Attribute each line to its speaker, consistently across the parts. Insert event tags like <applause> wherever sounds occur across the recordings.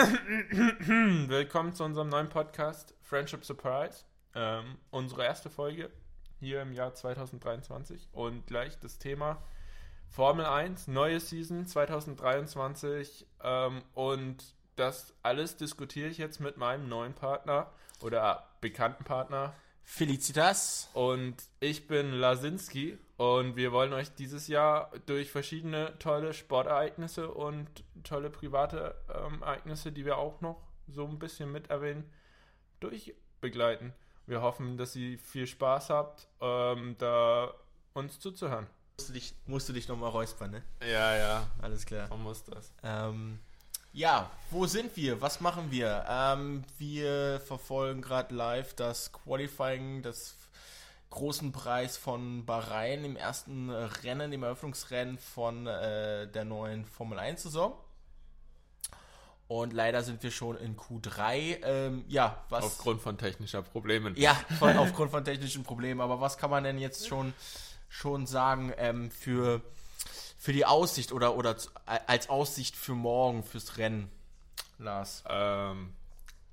Speaker 1: <coughs> Willkommen zu unserem neuen Podcast Friendship Surprise. Ähm, unsere erste Folge hier im Jahr 2023 und gleich das Thema Formel 1, neue Season 2023 ähm, und das alles diskutiere ich jetzt mit meinem neuen Partner oder bekannten Partner.
Speaker 2: Felicitas.
Speaker 1: Und ich bin Lasinski und wir wollen euch dieses Jahr durch verschiedene tolle Sportereignisse und tolle private ähm, Ereignisse, die wir auch noch so ein bisschen mit erwähnen, durchbegleiten. Wir hoffen, dass ihr viel Spaß habt, ähm, da uns zuzuhören.
Speaker 2: Musst du dich, musst du dich nochmal räuspern, ne?
Speaker 1: Ja, ja.
Speaker 2: Alles klar.
Speaker 1: Man muss das.
Speaker 2: Ähm, ja, wo sind wir? Was machen wir? Ähm, wir verfolgen gerade live das Qualifying des großen Preis von Bahrain im ersten Rennen, im Eröffnungsrennen von äh, der neuen Formel 1 Saison. Und leider sind wir schon in Q3. Ähm, ja, was.
Speaker 1: Aufgrund von technischer Problemen.
Speaker 2: Ja, <laughs> von, aufgrund von technischen Problemen. Aber was kann man denn jetzt schon, schon sagen ähm, für, für die Aussicht oder, oder als Aussicht für morgen, fürs Rennen,
Speaker 1: Lars? Ähm,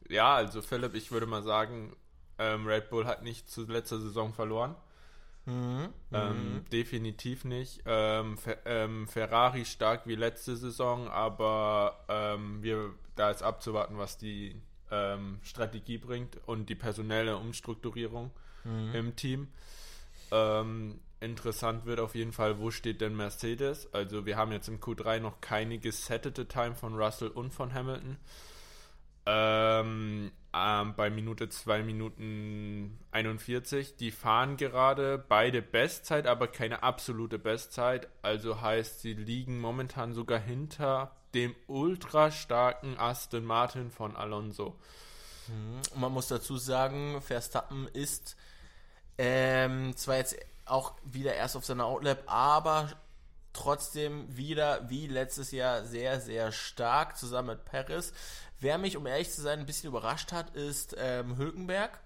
Speaker 1: ja, also Philipp, ich würde mal sagen, ähm, Red Bull hat nicht zu letzter Saison verloren. Mhm. Ähm, mhm. definitiv nicht. Ähm, Fer ähm, Ferrari stark wie letzte Saison, aber ähm, wir, da ist abzuwarten, was die ähm, Strategie bringt und die personelle Umstrukturierung mhm. im Team. Ähm, interessant wird auf jeden Fall, wo steht denn Mercedes? Also wir haben jetzt im Q3 noch keine gesettete Time von Russell und von Hamilton. Ähm, ähm, bei Minute 2 Minuten 41. Die fahren gerade beide Bestzeit, aber keine absolute Bestzeit. Also heißt, sie liegen momentan sogar hinter dem ultra starken Aston Martin von Alonso.
Speaker 2: Mhm. Und man muss dazu sagen, Verstappen ist ähm, zwar jetzt auch wieder erst auf seiner Outlap, aber trotzdem wieder wie letztes Jahr sehr, sehr stark zusammen mit Paris. Wer mich, um ehrlich zu sein, ein bisschen überrascht hat, ist ähm, Hülkenberg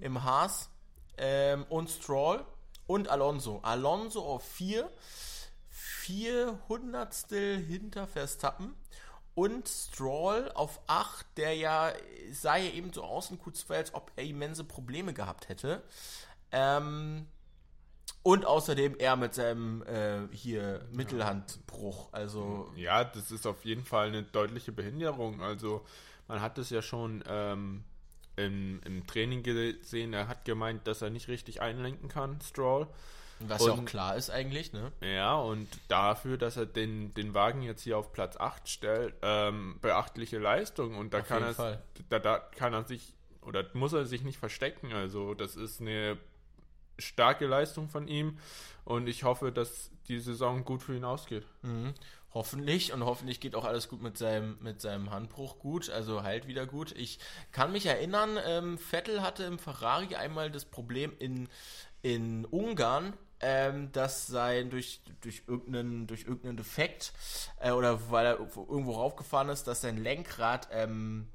Speaker 2: im Haas ähm, und Stroll und Alonso. Alonso auf 4, vier Hundertstel hinter Verstappen und Stroll auf 8, der ja sah ja eben so aus in Q2, als ob er immense Probleme gehabt hätte. Ähm, und außerdem er mit seinem äh, hier Mittelhandbruch. Also
Speaker 1: ja, das ist auf jeden Fall eine deutliche Behinderung. Also man hat es ja schon ähm, im, im Training gesehen. Er hat gemeint, dass er nicht richtig einlenken kann, Stroll.
Speaker 2: Was und, ja auch klar ist eigentlich, ne?
Speaker 1: Ja, und dafür, dass er den, den Wagen jetzt hier auf Platz 8 stellt, ähm, beachtliche Leistung. Und da auf kann er da, da kann er sich oder muss er sich nicht verstecken. Also das ist eine starke Leistung von ihm und ich hoffe, dass die Saison gut für ihn ausgeht.
Speaker 2: Mhm. Hoffentlich und hoffentlich geht auch alles gut mit seinem, mit seinem Handbruch gut, also heilt wieder gut. Ich kann mich erinnern, ähm, Vettel hatte im Ferrari einmal das Problem in, in Ungarn, ähm, dass sein durch, durch, irgendeinen, durch irgendeinen Defekt äh, oder weil er irgendwo raufgefahren ist, dass sein Lenkrad ähm,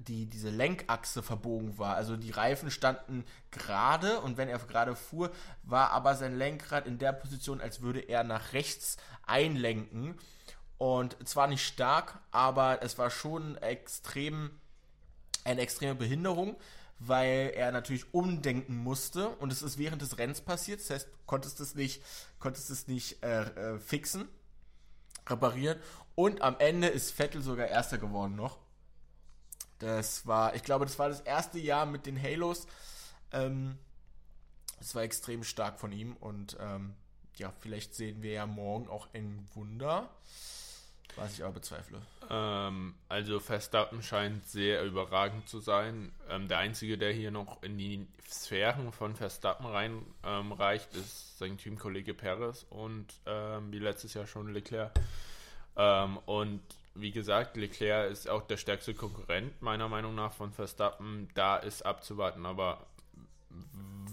Speaker 2: die, diese Lenkachse verbogen war. Also die Reifen standen gerade und wenn er gerade fuhr, war aber sein Lenkrad in der Position, als würde er nach rechts einlenken. Und zwar nicht stark, aber es war schon extrem, eine extreme Behinderung, weil er natürlich umdenken musste und es ist während des Rennens passiert. Das heißt, konntest es nicht, konntest es nicht äh, äh, fixen, reparieren. Und am Ende ist Vettel sogar Erster geworden noch. Das war, ich glaube, das war das erste Jahr mit den Halos. Ähm, das war extrem stark von ihm und ähm, ja, vielleicht sehen wir ja morgen auch ein Wunder. Was ich aber bezweifle.
Speaker 1: Ähm, also Verstappen scheint sehr überragend zu sein. Ähm, der einzige, der hier noch in die Sphären von Verstappen reinreicht, ähm, ist sein Teamkollege Perez und ähm, wie letztes Jahr schon Leclerc. Ähm, und wie gesagt, Leclerc ist auch der stärkste Konkurrent, meiner Meinung nach, von Verstappen. Da ist abzuwarten, aber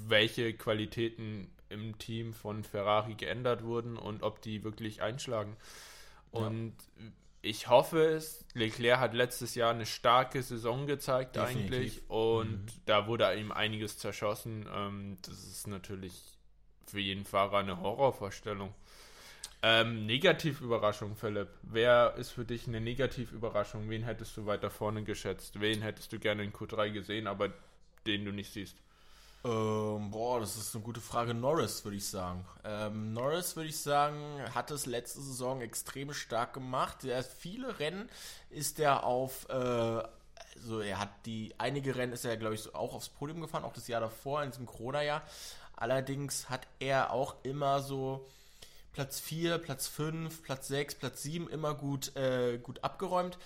Speaker 1: welche Qualitäten im Team von Ferrari geändert wurden und ob die wirklich einschlagen. Und ja. ich hoffe es. Leclerc hat letztes Jahr eine starke Saison gezeigt Definitiv. eigentlich und mhm. da wurde ihm einiges zerschossen. Ähm, das ist natürlich für jeden Fahrer eine Horrorvorstellung. Ähm, Negativüberraschung, Philipp. Wer ist für dich eine Negativüberraschung? Wen hättest du weiter vorne geschätzt? Wen hättest du gerne in Q3 gesehen, aber den du nicht siehst?
Speaker 2: Ähm, boah, das ist eine gute Frage. Norris, würde ich sagen. Ähm, Norris, würde ich sagen, hat es letzte Saison extrem stark gemacht. Er viele Rennen ist er auf, äh, also er hat die, einige Rennen ist er, glaube ich, auch aufs Podium gefahren, auch das Jahr davor, in diesem Corona-Jahr. Allerdings hat er auch immer so Platz 4, Platz 5, Platz 6, Platz 7 immer gut, äh, gut abgeräumt.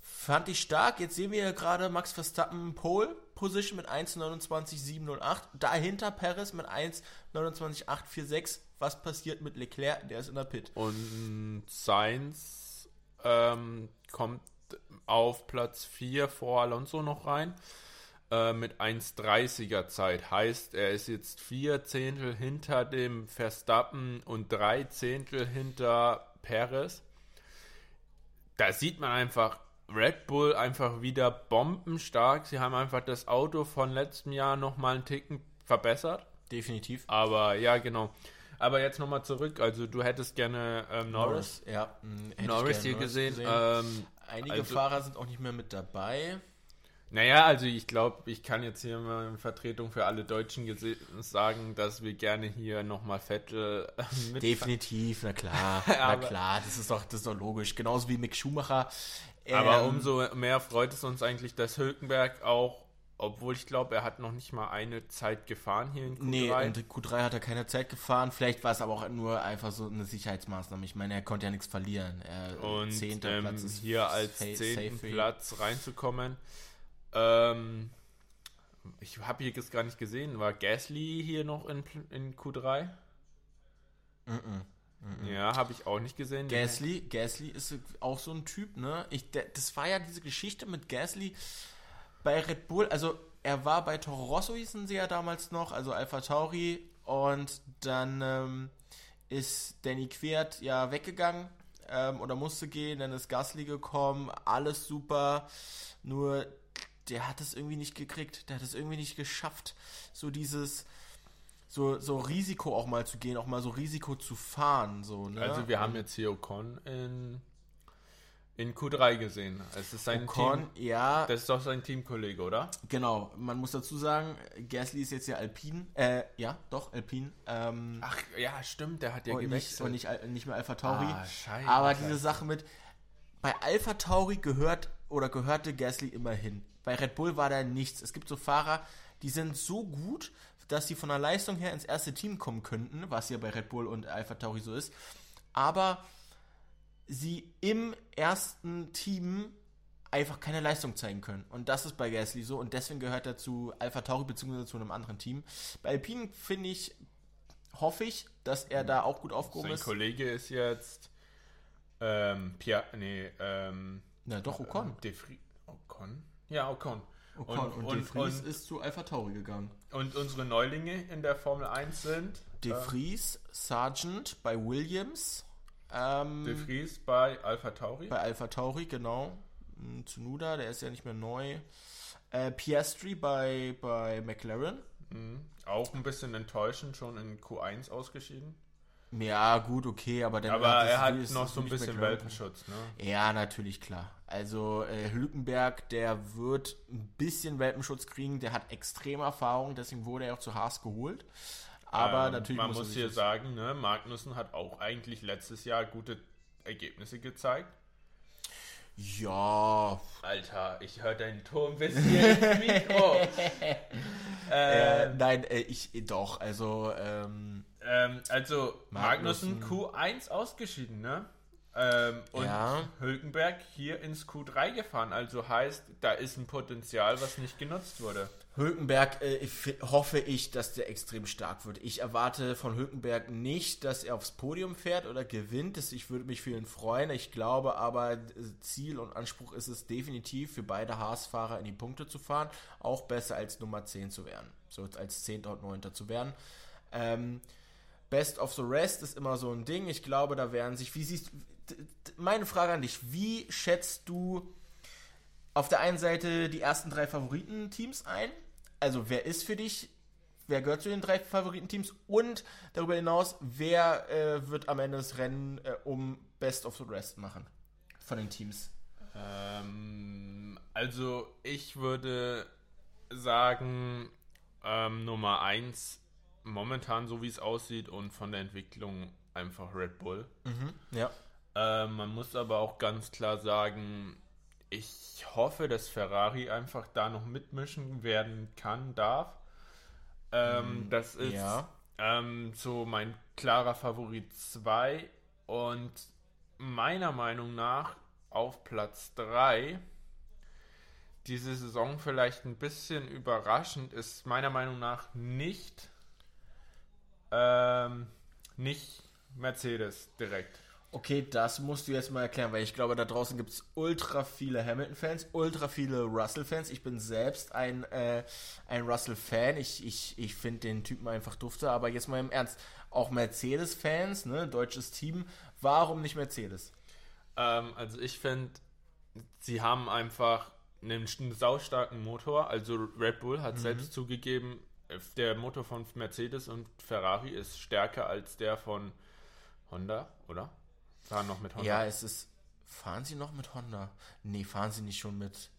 Speaker 2: Fand ich stark. Jetzt sehen wir gerade Max Verstappen Pole Position mit 1,29,708. Dahinter Perez mit 1,29,846. Was passiert mit Leclerc? Der ist in der Pit.
Speaker 1: Und Sainz ähm, kommt auf Platz 4 vor Alonso noch rein äh, mit 1,30er Zeit. Heißt, er ist jetzt vier Zehntel hinter dem Verstappen und drei Zehntel hinter Perez. Da sieht man einfach, Red Bull einfach wieder bombenstark. Sie haben einfach das Auto von letztem Jahr nochmal einen Ticken verbessert.
Speaker 2: Definitiv.
Speaker 1: Aber ja, genau. Aber jetzt nochmal zurück. Also du hättest gerne ähm, Norris.
Speaker 2: Norris, ja. mh, hätte
Speaker 1: Norris hier
Speaker 2: gerne
Speaker 1: gesehen.
Speaker 2: gesehen.
Speaker 1: Ähm,
Speaker 2: Einige
Speaker 1: also-
Speaker 2: Fahrer sind auch nicht mehr mit dabei.
Speaker 1: Naja, also ich glaube, ich kann jetzt hier mal in Vertretung für alle Deutschen sagen, dass wir gerne hier nochmal Vettel äh, <laughs> mit
Speaker 2: Definitiv, na klar, <laughs> na
Speaker 1: Aber-
Speaker 2: klar, das ist doch, das ist doch logisch. Genauso wie Mick Schumacher.
Speaker 1: Aber
Speaker 2: Ähm,
Speaker 1: umso mehr freut es uns eigentlich, dass Hülkenberg auch, obwohl ich glaube, er hat noch nicht mal eine Zeit gefahren hier in Q3.
Speaker 2: Nee, und Q3 hat er keine Zeit gefahren. Vielleicht war es aber auch nur einfach so eine Sicherheitsmaßnahme. Ich meine, er konnte ja nichts verlieren. Er,
Speaker 1: und
Speaker 2: zehnter
Speaker 1: ähm,
Speaker 2: Platz ist
Speaker 1: hier als zehnten. Platz reinzukommen. Ähm, ich habe hier jetzt gar nicht gesehen, war Gasly hier noch in, in Q3?
Speaker 2: Mhm.
Speaker 1: Ja, habe ich auch nicht gesehen.
Speaker 2: Gasly, Gasly ist auch so ein Typ, ne? Ich, der, das war ja diese Geschichte mit Gasly bei Red Bull. Also er war bei Toro Rosso, hießen sie ja damals noch, also Alpha Tauri. Und dann ähm, ist Danny Quert ja weggegangen ähm, oder musste gehen. Dann ist Gasly gekommen, alles super. Nur der hat es irgendwie nicht gekriegt. Der hat es irgendwie nicht geschafft. So dieses so, so Risiko auch mal zu gehen, auch mal so Risiko zu fahren. So, ne?
Speaker 1: Also wir haben jetzt hier Ocon in, in Q3 gesehen. Es ist sein
Speaker 2: Ocon,
Speaker 1: Team.
Speaker 2: ja,
Speaker 1: Das ist doch sein Teamkollege, oder?
Speaker 2: genau. Man muss dazu sagen, Gasly ist jetzt ja Alpin. Äh, ja, doch, Alpin. Ähm,
Speaker 1: Ach ja, stimmt, der hat ja
Speaker 2: und nicht,
Speaker 1: gewechselt.
Speaker 2: und nicht, nicht mehr Alpha Tauri.
Speaker 1: Ah, scheiße.
Speaker 2: Aber diese Sache mit, bei Alpha Tauri gehört oder gehörte Gasly immer hin. Bei Red Bull war da nichts. Es gibt so Fahrer, die sind so gut, dass sie von der Leistung her ins erste Team kommen könnten, was ja bei Red Bull und Alpha Tauri so ist. Aber sie im ersten Team einfach keine Leistung zeigen können. Und das ist bei Gasly so. Und deswegen gehört er zu Alpha Tauri bzw. zu einem anderen Team. Bei Alpine finde ich, hoffe ich, dass er da auch gut aufgehoben
Speaker 1: Sein
Speaker 2: ist.
Speaker 1: Kollege ist jetzt ähm, Pierre, nee, ähm,
Speaker 2: Na doch, Ocon.
Speaker 1: Vries, Ocon? Ja, Ocon.
Speaker 2: Ocon und,
Speaker 1: und,
Speaker 2: De Vries
Speaker 1: und,
Speaker 2: ist zu Alpha Tauri gegangen.
Speaker 1: und unsere Neulinge in der Formel 1 sind
Speaker 2: De
Speaker 1: äh,
Speaker 2: Vries, Sargent bei Williams, ähm,
Speaker 1: De Vries bei Alpha Tauri.
Speaker 2: bei Alpha Tauri, genau. Mm, Tsunoda, der ist ja nicht mehr neu. Äh, Piastri bei, bei McLaren.
Speaker 1: Mhm. Auch ein bisschen enttäuschend, schon in Q1 ausgeschieden.
Speaker 2: Ja, gut, okay, aber dann
Speaker 1: Aber er hat
Speaker 2: ist-
Speaker 1: noch so ein bisschen. Welpenschutz, ne?
Speaker 2: Ja, natürlich, klar. Also äh, Hülkenberg, der wird ein bisschen Welpenschutz kriegen, der hat extreme Erfahrung, deswegen wurde er auch zu Haas geholt. Aber
Speaker 1: Ähm,
Speaker 2: natürlich
Speaker 1: man
Speaker 2: muss, er
Speaker 1: hier sagen, ne, Magnussen hat auch eigentlich letztes Jahr gute Ergebnisse gezeigt.
Speaker 2: Ja,
Speaker 1: Alter, ich höre deinen Ton bis hier ins Mikro. <laughs>
Speaker 2: äh,
Speaker 1: äh,
Speaker 2: nein, ich doch, also ähm,
Speaker 1: ähm, also Magnussen
Speaker 2: Magnussen.
Speaker 1: Q1 ausgeschieden, ne? Ähm, und
Speaker 2: Ja.
Speaker 1: Hülkenberg hier ins Q3 gefahren. Also heißt, da ist ein Potenzial, was nicht genutzt wurde.
Speaker 2: Hülkenberg äh, hoffe ich, dass der extrem stark wird. Ich erwarte von Hülkenberg nicht, dass er aufs Podium fährt oder gewinnt. Ich würde mich für ihn freuen. Ich glaube aber, äh, Ziel und Anspruch ist es definitiv, für beide Haas-Fahrer in die Punkte zu fahren. Auch besser als Nummer 10 zu werden. So als 10. und 9. zu werden. Ähm, Best of the Rest ist immer so ein Ding. Ich glaube, da werden sich, wie siehst meine Frage an dich, wie schätzt du auf der einen Seite die ersten drei Favoritenteams ein? Also wer ist für dich wer gehört zu den drei Favoritenteams und darüber hinaus, wer äh, wird am Ende das Rennen äh, um Best of the Rest machen von den Teams?
Speaker 1: Ähm, also ich würde sagen, ähm, Nummer 1 momentan so wie es aussieht und von der Entwicklung einfach Red Bull.
Speaker 2: Mhm, ja.
Speaker 1: Äh, man muss aber auch ganz klar sagen, ich hoffe, dass Ferrari einfach da noch mitmischen werden kann, darf. Ähm,
Speaker 2: Mm,
Speaker 1: das ist
Speaker 2: ja.
Speaker 1: ähm, so mein klarer Favorit 2 und meiner Meinung nach auf Platz 3 diese Saison vielleicht ein bisschen überraschend ist meiner Meinung nach nicht ähm, nicht Mercedes direkt.
Speaker 2: Okay, das musst du jetzt mal erklären, weil ich glaube, da draußen gibt es ultra viele Hamilton-Fans, ultra viele Russell-Fans. Ich bin selbst ein, äh, ein Russell-Fan. Ich, ich, ich finde den Typen einfach dufte. Aber jetzt mal im Ernst, auch Mercedes-Fans, ne, deutsches Team, warum nicht Mercedes?
Speaker 1: Ähm, also ich finde, sie haben einfach einen, saustarken Motor. Also Red Bull hat selbst zugegeben, der Motor von Mercedes und Ferrari ist stärker als der von Honda, oder? Fahren noch mit Honda.
Speaker 2: Ja, es ist. Fahren sie noch mit Honda? Nee, fahren sie nicht schon mit,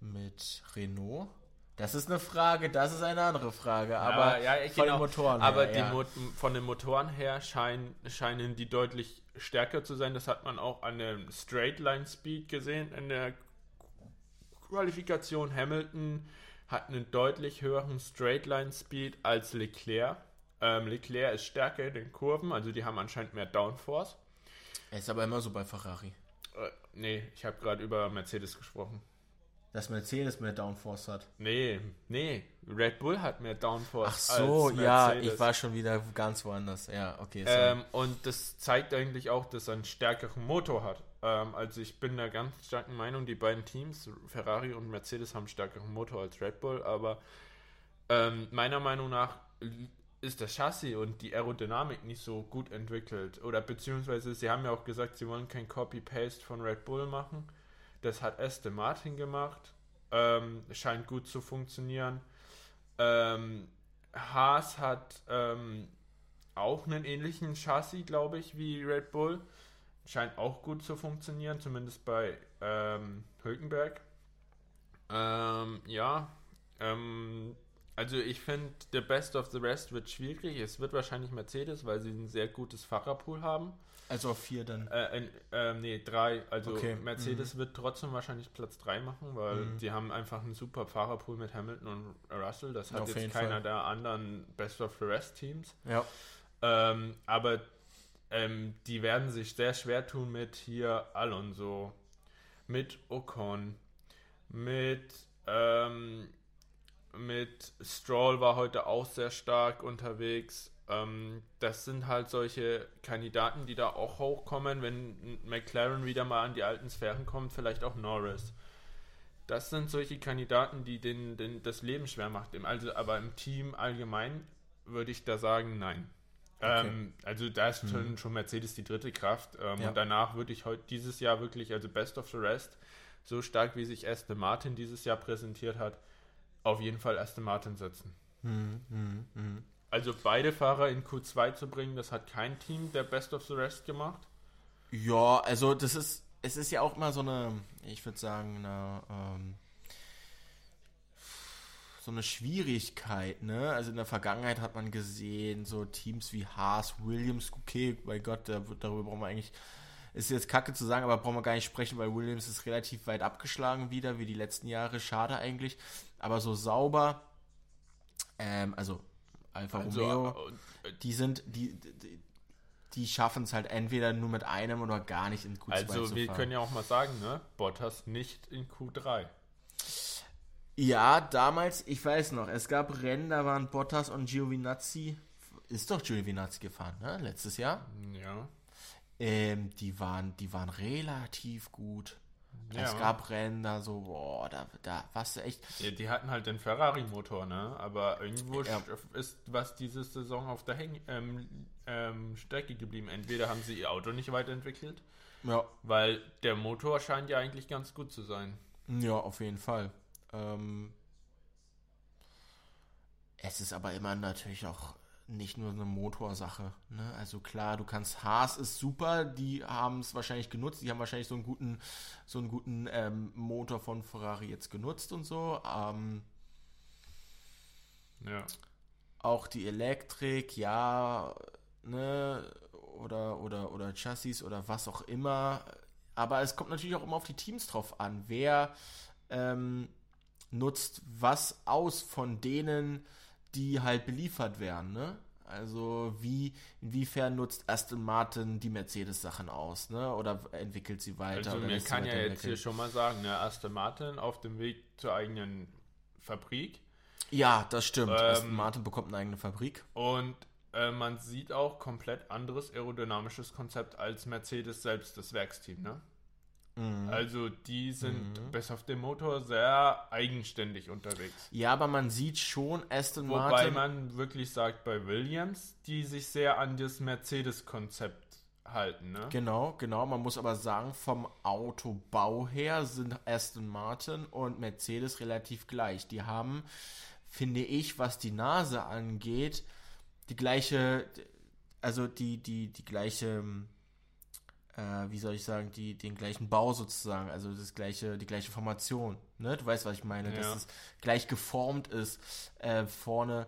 Speaker 2: mit Renault? Das ist eine Frage, das ist eine andere Frage. Aber
Speaker 1: ja, ja,
Speaker 2: von
Speaker 1: genau.
Speaker 2: den Motoren
Speaker 1: Aber
Speaker 2: her,
Speaker 1: die
Speaker 2: ja.
Speaker 1: Mot von den Motoren her scheinen, scheinen die deutlich stärker zu sein. Das hat man auch an dem Straight Line Speed gesehen in der Qualifikation. Hamilton hat einen deutlich höheren Straight Line Speed als Leclerc. Ähm, Leclerc ist stärker in den Kurven, also die haben anscheinend mehr Downforce.
Speaker 2: Er ist aber immer so bei Ferrari.
Speaker 1: Äh, nee, ich habe gerade über Mercedes gesprochen.
Speaker 2: Dass Mercedes mehr Downforce hat.
Speaker 1: Nee, nee, Red Bull hat mehr Downforce.
Speaker 2: Ach so,
Speaker 1: als
Speaker 2: ja, ich war schon wieder ganz woanders. Ja, okay.
Speaker 1: Ähm, und das zeigt eigentlich auch, dass er einen stärkeren Motor hat. Ähm, also ich bin der ganz starken Meinung, die beiden Teams, Ferrari und Mercedes, haben stärkeren Motor als Red Bull, aber ähm, meiner Meinung nach ist das Chassis und die Aerodynamik nicht so gut entwickelt. Oder beziehungsweise sie haben ja auch gesagt, sie wollen kein Copy-Paste von Red Bull machen. Das hat Aston Martin gemacht. Ähm, scheint gut zu funktionieren. Ähm, Haas hat ähm, auch einen ähnlichen Chassis, glaube ich, wie Red Bull. Scheint auch gut zu funktionieren, zumindest bei ähm, Hülkenberg. Ähm, ja, ähm, also ich finde, the best of the rest wird schwierig. Es wird wahrscheinlich Mercedes, weil sie ein sehr gutes Fahrerpool haben.
Speaker 2: also auf vier dann.
Speaker 1: Äh, ähm, nee, drei. Also
Speaker 2: Okay,
Speaker 1: Mercedes wird trotzdem wahrscheinlich Platz drei machen, weil
Speaker 2: Mhm.
Speaker 1: sie haben einfach einen super Fahrerpool mit Hamilton und Russell. Das hat
Speaker 2: Auf
Speaker 1: jetzt keiner
Speaker 2: Fall.
Speaker 1: der anderen Best of the Rest Teams.
Speaker 2: Ja.
Speaker 1: Ähm, aber ähm, die werden sich sehr schwer tun mit hier Alonso, mit Ocon, mit, ähm, mit Stroll war heute auch sehr stark unterwegs. Ähm, das sind halt solche Kandidaten, die da auch hochkommen, wenn McLaren wieder mal an die alten Sphären kommt, vielleicht auch Norris. Das sind solche Kandidaten, die den, den, das Leben schwer macht. Also, aber im Team allgemein würde ich da sagen, nein.
Speaker 2: Okay.
Speaker 1: Ähm, also da ist schon, schon Mercedes die dritte Kraft. Ähm,
Speaker 2: Ja.
Speaker 1: Und danach würde ich heute dieses Jahr wirklich, also Best of the Rest, so stark wie sich Aston Martin dieses Jahr präsentiert hat, auf jeden Fall Aston Martin setzen.
Speaker 2: Hm, hm, hm.
Speaker 1: Also beide Fahrer in Q2 zu bringen, das hat kein Team der Best of the Rest gemacht.
Speaker 2: Ja, also das ist, es ist ja auch immer so eine, ich würde sagen, eine, ähm, so eine Schwierigkeit, ne? Also in der Vergangenheit hat man gesehen, so Teams wie Haas, Williams, okay, bei Gott, darüber brauchen wir eigentlich, ist jetzt kacke zu sagen, aber brauchen wir gar nicht sprechen, weil Williams ist relativ weit abgeschlagen wieder, wie die letzten Jahre, schade eigentlich, aber so sauber, ähm, also Alfa
Speaker 1: Also,
Speaker 2: Romeo,
Speaker 1: äh,
Speaker 2: die sind, die, die, die schaffen es halt entweder nur mit einem oder gar nicht in Q2
Speaker 1: also
Speaker 2: zu
Speaker 1: wir
Speaker 2: fahren.
Speaker 1: können ja auch mal sagen, ne? Bottas nicht in Q3.
Speaker 2: Ja, damals, ich weiß noch, es gab Rennen, da waren Bottas und Giovinazzi, ist doch Giovinazzi gefahren, ne? Letztes Jahr.
Speaker 1: Ja.
Speaker 2: Ähm, die waren, die waren relativ gut.
Speaker 1: Ja.
Speaker 2: Es gab Rennen da so, boah, da, da warst du echt.
Speaker 1: Ja, die hatten halt den Ferrari-Motor, ne? Aber irgendwo
Speaker 2: Ja.
Speaker 1: ist was diese Saison auf der Häng ähm, ähm, Strecke geblieben. Entweder haben sie ihr Auto nicht weiterentwickelt,
Speaker 2: Ja,
Speaker 1: weil der Motor scheint ja eigentlich ganz gut zu sein.
Speaker 2: ja, auf jeden Fall. Ähm, Es ist aber immer natürlich auch nicht nur eine Motorsache. Ne? Also klar, du kannst Haas ist super, die haben es wahrscheinlich genutzt, die haben wahrscheinlich so einen guten, so einen guten ähm, Motor von Ferrari jetzt genutzt und so. Ähm,
Speaker 1: ja.
Speaker 2: Auch die Elektrik, ja, ne, oder, oder, oder Chassis oder was auch immer. Aber es kommt natürlich auch immer auf die Teams drauf an. Wer ähm, nutzt was aus von denen, die halt beliefert werden, ne? Also wie, inwiefern nutzt Aston Martin die Mercedes-Sachen aus, ne? Oder entwickelt sie weiter?
Speaker 1: Also
Speaker 2: mir
Speaker 1: kann ja jetzt hier schon mal sagen, ne, Aston Martin auf dem Weg zur eigenen Fabrik.
Speaker 2: Ja, das stimmt. Ähm, Aston Martin bekommt eine eigene Fabrik.
Speaker 1: Und äh, man sieht auch komplett anderes aerodynamisches Konzept als Mercedes selbst, das Werksteam, ne? Mhm. Also die sind mhm. bis auf den Motor sehr eigenständig unterwegs.
Speaker 2: Ja, aber man sieht schon Aston
Speaker 1: Wobei Martin. Wobei man wirklich sagt bei Williams, die sich sehr an das Mercedes-Konzept halten. Ne?
Speaker 2: Genau, genau. Man muss aber sagen, vom Autobau her sind Aston Martin und Mercedes relativ gleich. Die haben, finde ich, was die Nase angeht, die gleiche, also die, die, die gleiche äh, wie soll ich sagen, die, den gleichen Bau sozusagen, also das gleiche, die gleiche Formation. Ne? Du weißt, was ich meine, ja. dass es gleich geformt ist äh, vorne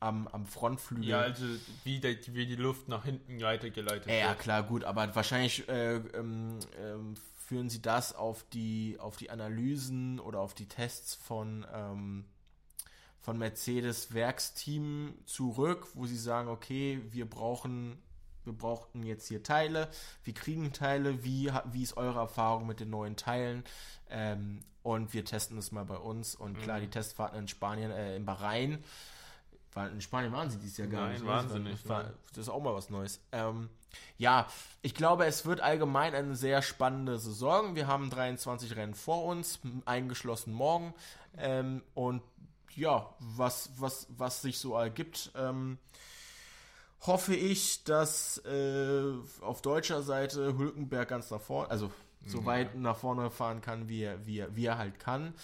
Speaker 2: am, am Frontflügel.
Speaker 1: Ja, also wie, der, wie die Luft nach hinten weitergeleitet
Speaker 2: wird. Ja, klar, gut, aber wahrscheinlich äh, ähm, ähm, führen sie das auf die, auf die Analysen oder auf die Tests von, ähm, von Mercedes Werksteam zurück, wo sie sagen, okay, wir brauchen wir brauchten jetzt hier Teile, wir kriegen Teile, wie, wie ist eure Erfahrung mit den neuen Teilen? Ähm, und wir testen es mal bei uns. Und klar, mhm. die Testfahrten in Spanien, äh, in Bahrain, in Spanien waren sie dieses Jahr gar
Speaker 1: Nein,
Speaker 2: nicht.
Speaker 1: Wahnsinnig.
Speaker 2: Das, war, das ist auch mal was Neues. Ähm, ja, ich glaube, es wird allgemein eine sehr spannende Saison. Wir haben 23 Rennen vor uns, eingeschlossen morgen. Ähm, und ja, was, was, was sich so ergibt. Ähm, hoffe ich, dass äh, auf deutscher Seite Hülkenberg ganz nach vorne, also so weit nach vorne fahren kann, wie er, wie er, wie er halt kann.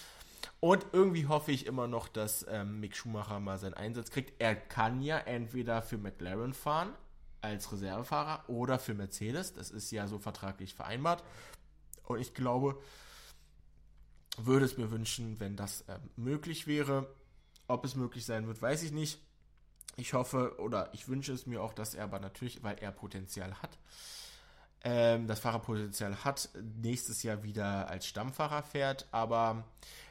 Speaker 2: Und irgendwie hoffe ich immer noch, dass ähm, Mick Schumacher mal seinen Einsatz kriegt. Er kann ja entweder für McLaren fahren als Reservefahrer oder für Mercedes. Das ist ja so vertraglich vereinbart. Und ich glaube, würde es mir wünschen, wenn das äh, möglich wäre. Ob es möglich sein wird, weiß ich nicht. Ich hoffe oder ich wünsche es mir auch, dass er aber natürlich, weil er Potenzial hat, ähm, das Fahrerpotenzial hat, nächstes Jahr wieder als Stammfahrer fährt. Aber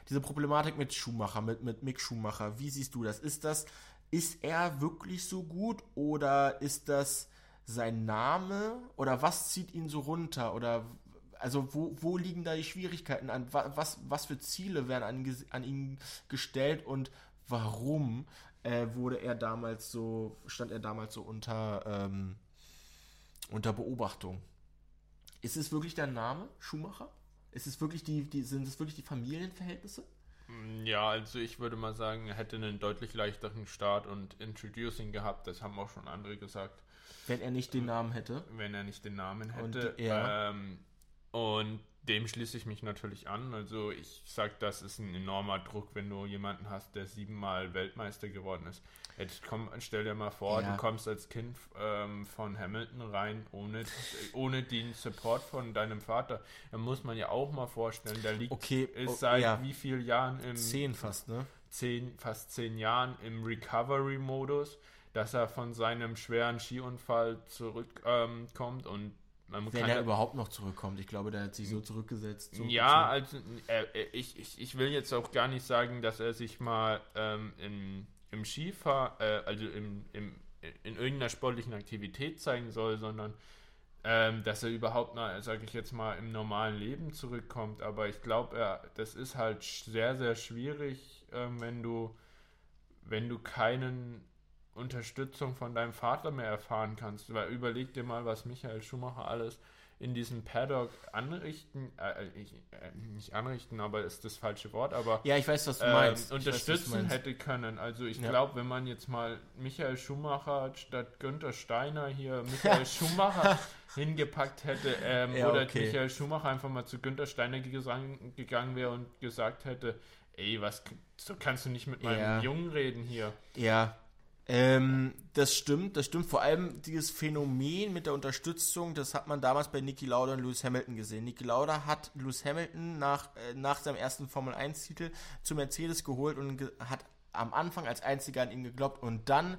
Speaker 2: diese Problematik mit Schumacher, mit, mit Mick Schumacher, wie siehst du das? Ist das, ist er wirklich so gut oder ist das sein Name oder was zieht ihn so runter oder also wo, wo liegen da die Schwierigkeiten an? Was, was für Ziele werden an, an ihn gestellt und warum äh, wurde er damals so, stand er damals so unter, ähm, unter Beobachtung. Ist es wirklich der Name Schumacher? Ist es wirklich die, die, sind es wirklich die Familienverhältnisse?
Speaker 1: Mm, ja, also ich würde mal sagen, er hätte einen deutlich leichteren Start und Introducing gehabt, das haben auch schon andere gesagt.
Speaker 2: Wenn er nicht den Namen hätte?
Speaker 1: Wenn er nicht den Namen hätte. Und, ja. ähm, und dem schließe ich mich natürlich an. Also ich sage, das ist ein enormer Druck, wenn du jemanden hast, der siebenmal Weltmeister geworden ist. Jetzt komm, stell dir mal vor, ja. du kommst als Kind ähm, von Hamilton rein, ohne, ohne den Support von deinem Vater. Da muss man ja auch mal vorstellen, der liegt
Speaker 2: okay.
Speaker 1: ist oh, seit ja. wie vielen Jahren im...
Speaker 2: Zehn fast, ne?
Speaker 1: Zehn, fast zehn Jahren im Recovery-Modus, dass er von seinem schweren Skiunfall zurückkommt ähm, und
Speaker 2: Wenn er überhaupt noch zurückkommt. Ich glaube, der hat sich so zurückgesetzt. So
Speaker 1: ja, also äh, ich, ich, ich will jetzt auch gar nicht sagen, dass er sich mal ähm, im, im Skifahr, äh, also im, im, in irgendeiner sportlichen Aktivität zeigen soll, sondern ähm, dass er überhaupt, sage ich jetzt mal, im normalen Leben zurückkommt. Aber ich glaube, das ist halt sehr, sehr schwierig, ähm, wenn du, wenn du keinen Unterstützung von deinem Vater mehr erfahren kannst. Weil überleg dir mal, was Michael Schumacher alles in diesem Paddock anrichten, äh, ich, äh, nicht anrichten, aber ist das falsche Wort, aber
Speaker 2: ja, ich weiß, was du meinst.
Speaker 1: Äh, unterstützen weiß, hätte können. Also ich ja. glaube, wenn man jetzt mal Michael Schumacher statt Günther Steiner hier Michael <laughs> Schumacher hingepackt hätte ähm, ja, oder okay. Michael Schumacher einfach mal zu Günther Steiner gegangen wäre und gesagt hätte, ey, was, so kannst du nicht mit meinem
Speaker 2: Ja.
Speaker 1: Jungen reden hier.
Speaker 2: Ja, ähm, das stimmt, das stimmt. Vor allem dieses Phänomen mit der Unterstützung, das hat man damals bei Niki Lauda und Lewis Hamilton gesehen. Niki Lauda hat Lewis Hamilton nach, äh, nach seinem ersten Formel-1-Titel zu Mercedes geholt und ge hat am Anfang als einziger an ihn geglaubt und dann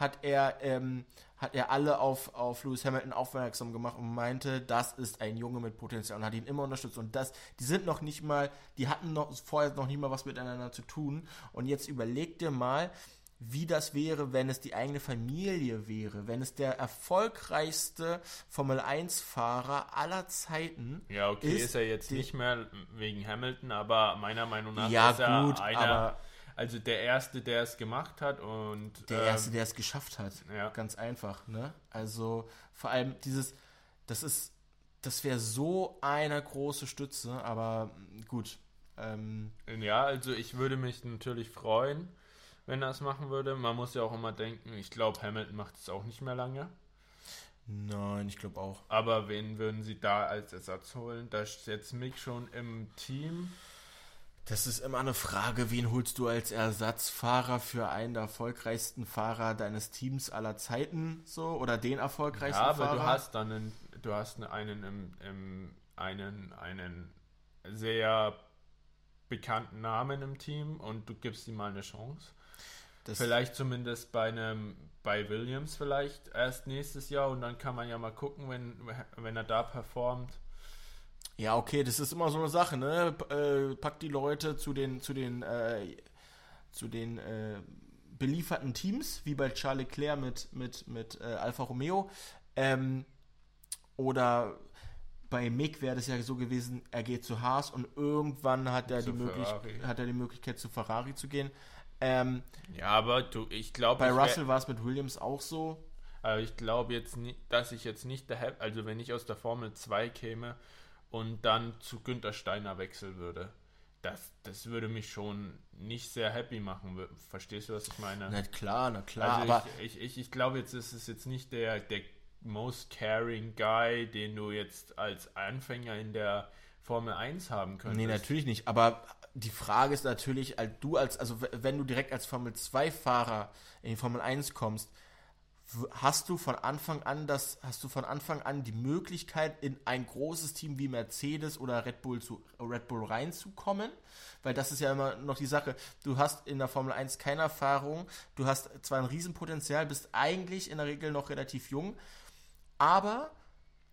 Speaker 2: hat er, ähm, hat er alle auf, auf Lewis Hamilton aufmerksam gemacht und meinte, das ist ein Junge mit Potenzial und hat ihn immer unterstützt. Und das, die sind noch nicht mal, die hatten noch vorher noch nicht mal was miteinander zu tun. Und jetzt überleg dir mal, wie das wäre, wenn es die eigene Familie wäre, wenn es der erfolgreichste Formel 1-Fahrer aller Zeiten
Speaker 1: Ja, okay,
Speaker 2: Ist
Speaker 1: ist, er jetzt nicht mehr wegen Hamilton, aber meiner Meinung nach
Speaker 2: Ja,
Speaker 1: ist er
Speaker 2: gut,
Speaker 1: einer, also der Erste, der es gemacht hat und
Speaker 2: der
Speaker 1: ähm,
Speaker 2: Erste, der es geschafft hat.
Speaker 1: ja.
Speaker 2: Ganz einfach, ne? Also vor allem dieses, das ist, das wäre so eine große Stütze, aber gut. Ähm,
Speaker 1: Ja, also ich würde mich natürlich freuen, wenn er es machen würde. Man muss ja auch immer denken, ich glaube, Hamilton macht es auch nicht mehr lange.
Speaker 2: nein, ich glaube auch.
Speaker 1: Aber wen würden sie da als Ersatz holen? Da ist jetzt Mick schon im Team.
Speaker 2: Das ist immer eine Frage, wen holst du als Ersatzfahrer für einen der erfolgreichsten Fahrer deines Teams aller Zeiten, so oder den
Speaker 1: Ja,
Speaker 2: erfolgreichsten
Speaker 1: aber
Speaker 2: Fahrer?
Speaker 1: du hast dann einen, du hast einen, im, im, einen, einen sehr bekannten Namen im Team und du gibst ihm mal eine Chance.
Speaker 2: Das,
Speaker 1: Vielleicht zumindest bei einem bei Williams vielleicht erst nächstes Jahr und dann kann man ja mal gucken, wenn, wenn er da performt.
Speaker 2: Ja, okay, das ist immer so eine Sache, ne? Äh, pack die Leute zu den, zu den, äh, zu den äh, belieferten Teams, wie bei Charles Leclerc mit, mit, mit äh, Alfa Romeo. Ähm, oder bei Mick wäre das ja so gewesen, er geht zu Haas und irgendwann hat er, die, möglich hat er die Möglichkeit zu Ferrari zu gehen. Ähm,
Speaker 1: Ja, aber du, ich glaube,
Speaker 2: bei
Speaker 1: ich,
Speaker 2: Russell war es mit Williams auch so.
Speaker 1: aber ich glaube jetzt nicht, dass ich jetzt nicht der also wenn ich aus der Formel 2 käme und dann zu Günther Steiner wechseln würde, das, das würde mich schon nicht sehr happy machen. Verstehst du, was ich meine?
Speaker 2: Na klar, na klar,
Speaker 1: also
Speaker 2: aber
Speaker 1: ich, ich, ich, ich glaube jetzt ist es jetzt nicht der, der most caring Guy, den du jetzt als Anfänger in der Formel 1 haben könntest.
Speaker 2: Nee, natürlich nicht. Aber die Frage ist natürlich, du als, also wenn du direkt als Formel 2-Fahrer in die Formel 1 kommst, hast du von Anfang an das, hast du von Anfang an die Möglichkeit, in ein großes Team wie Mercedes oder Red Bull zu Red Bull reinzukommen? Weil das ist ja immer noch die Sache. Du hast in der Formel 1 keine Erfahrung, du hast zwar ein Riesenpotenzial, bist eigentlich in der Regel noch relativ jung, aber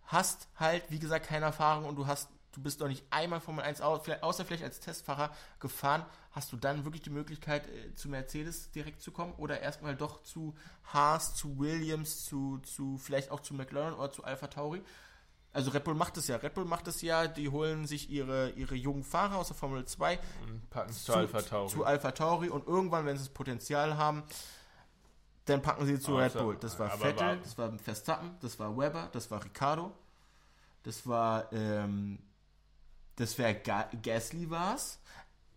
Speaker 2: hast halt, wie gesagt, keine Erfahrung und du hast, du bist noch nicht einmal Formel 1, au- vielleicht- außer vielleicht als Testfahrer gefahren, hast du dann wirklich die Möglichkeit, äh, zu Mercedes direkt zu kommen oder erstmal doch zu Haas, zu Williams, zu, zu vielleicht auch zu McLaren oder zu Alpha Tauri. Also Red Bull macht es ja. Red Bull macht es ja, die holen sich ihre, ihre jungen Fahrer aus der Formel 2
Speaker 1: Und packen es zu Alpha Tauri.
Speaker 2: zu Alpha Tauri und irgendwann, wenn sie das Potenzial haben, dann packen sie zu Red Bull. Das war Vettel, das war Verstappen, das war Webber, das war Ricardo, das war, ähm, das wäre Ga Gasly war's,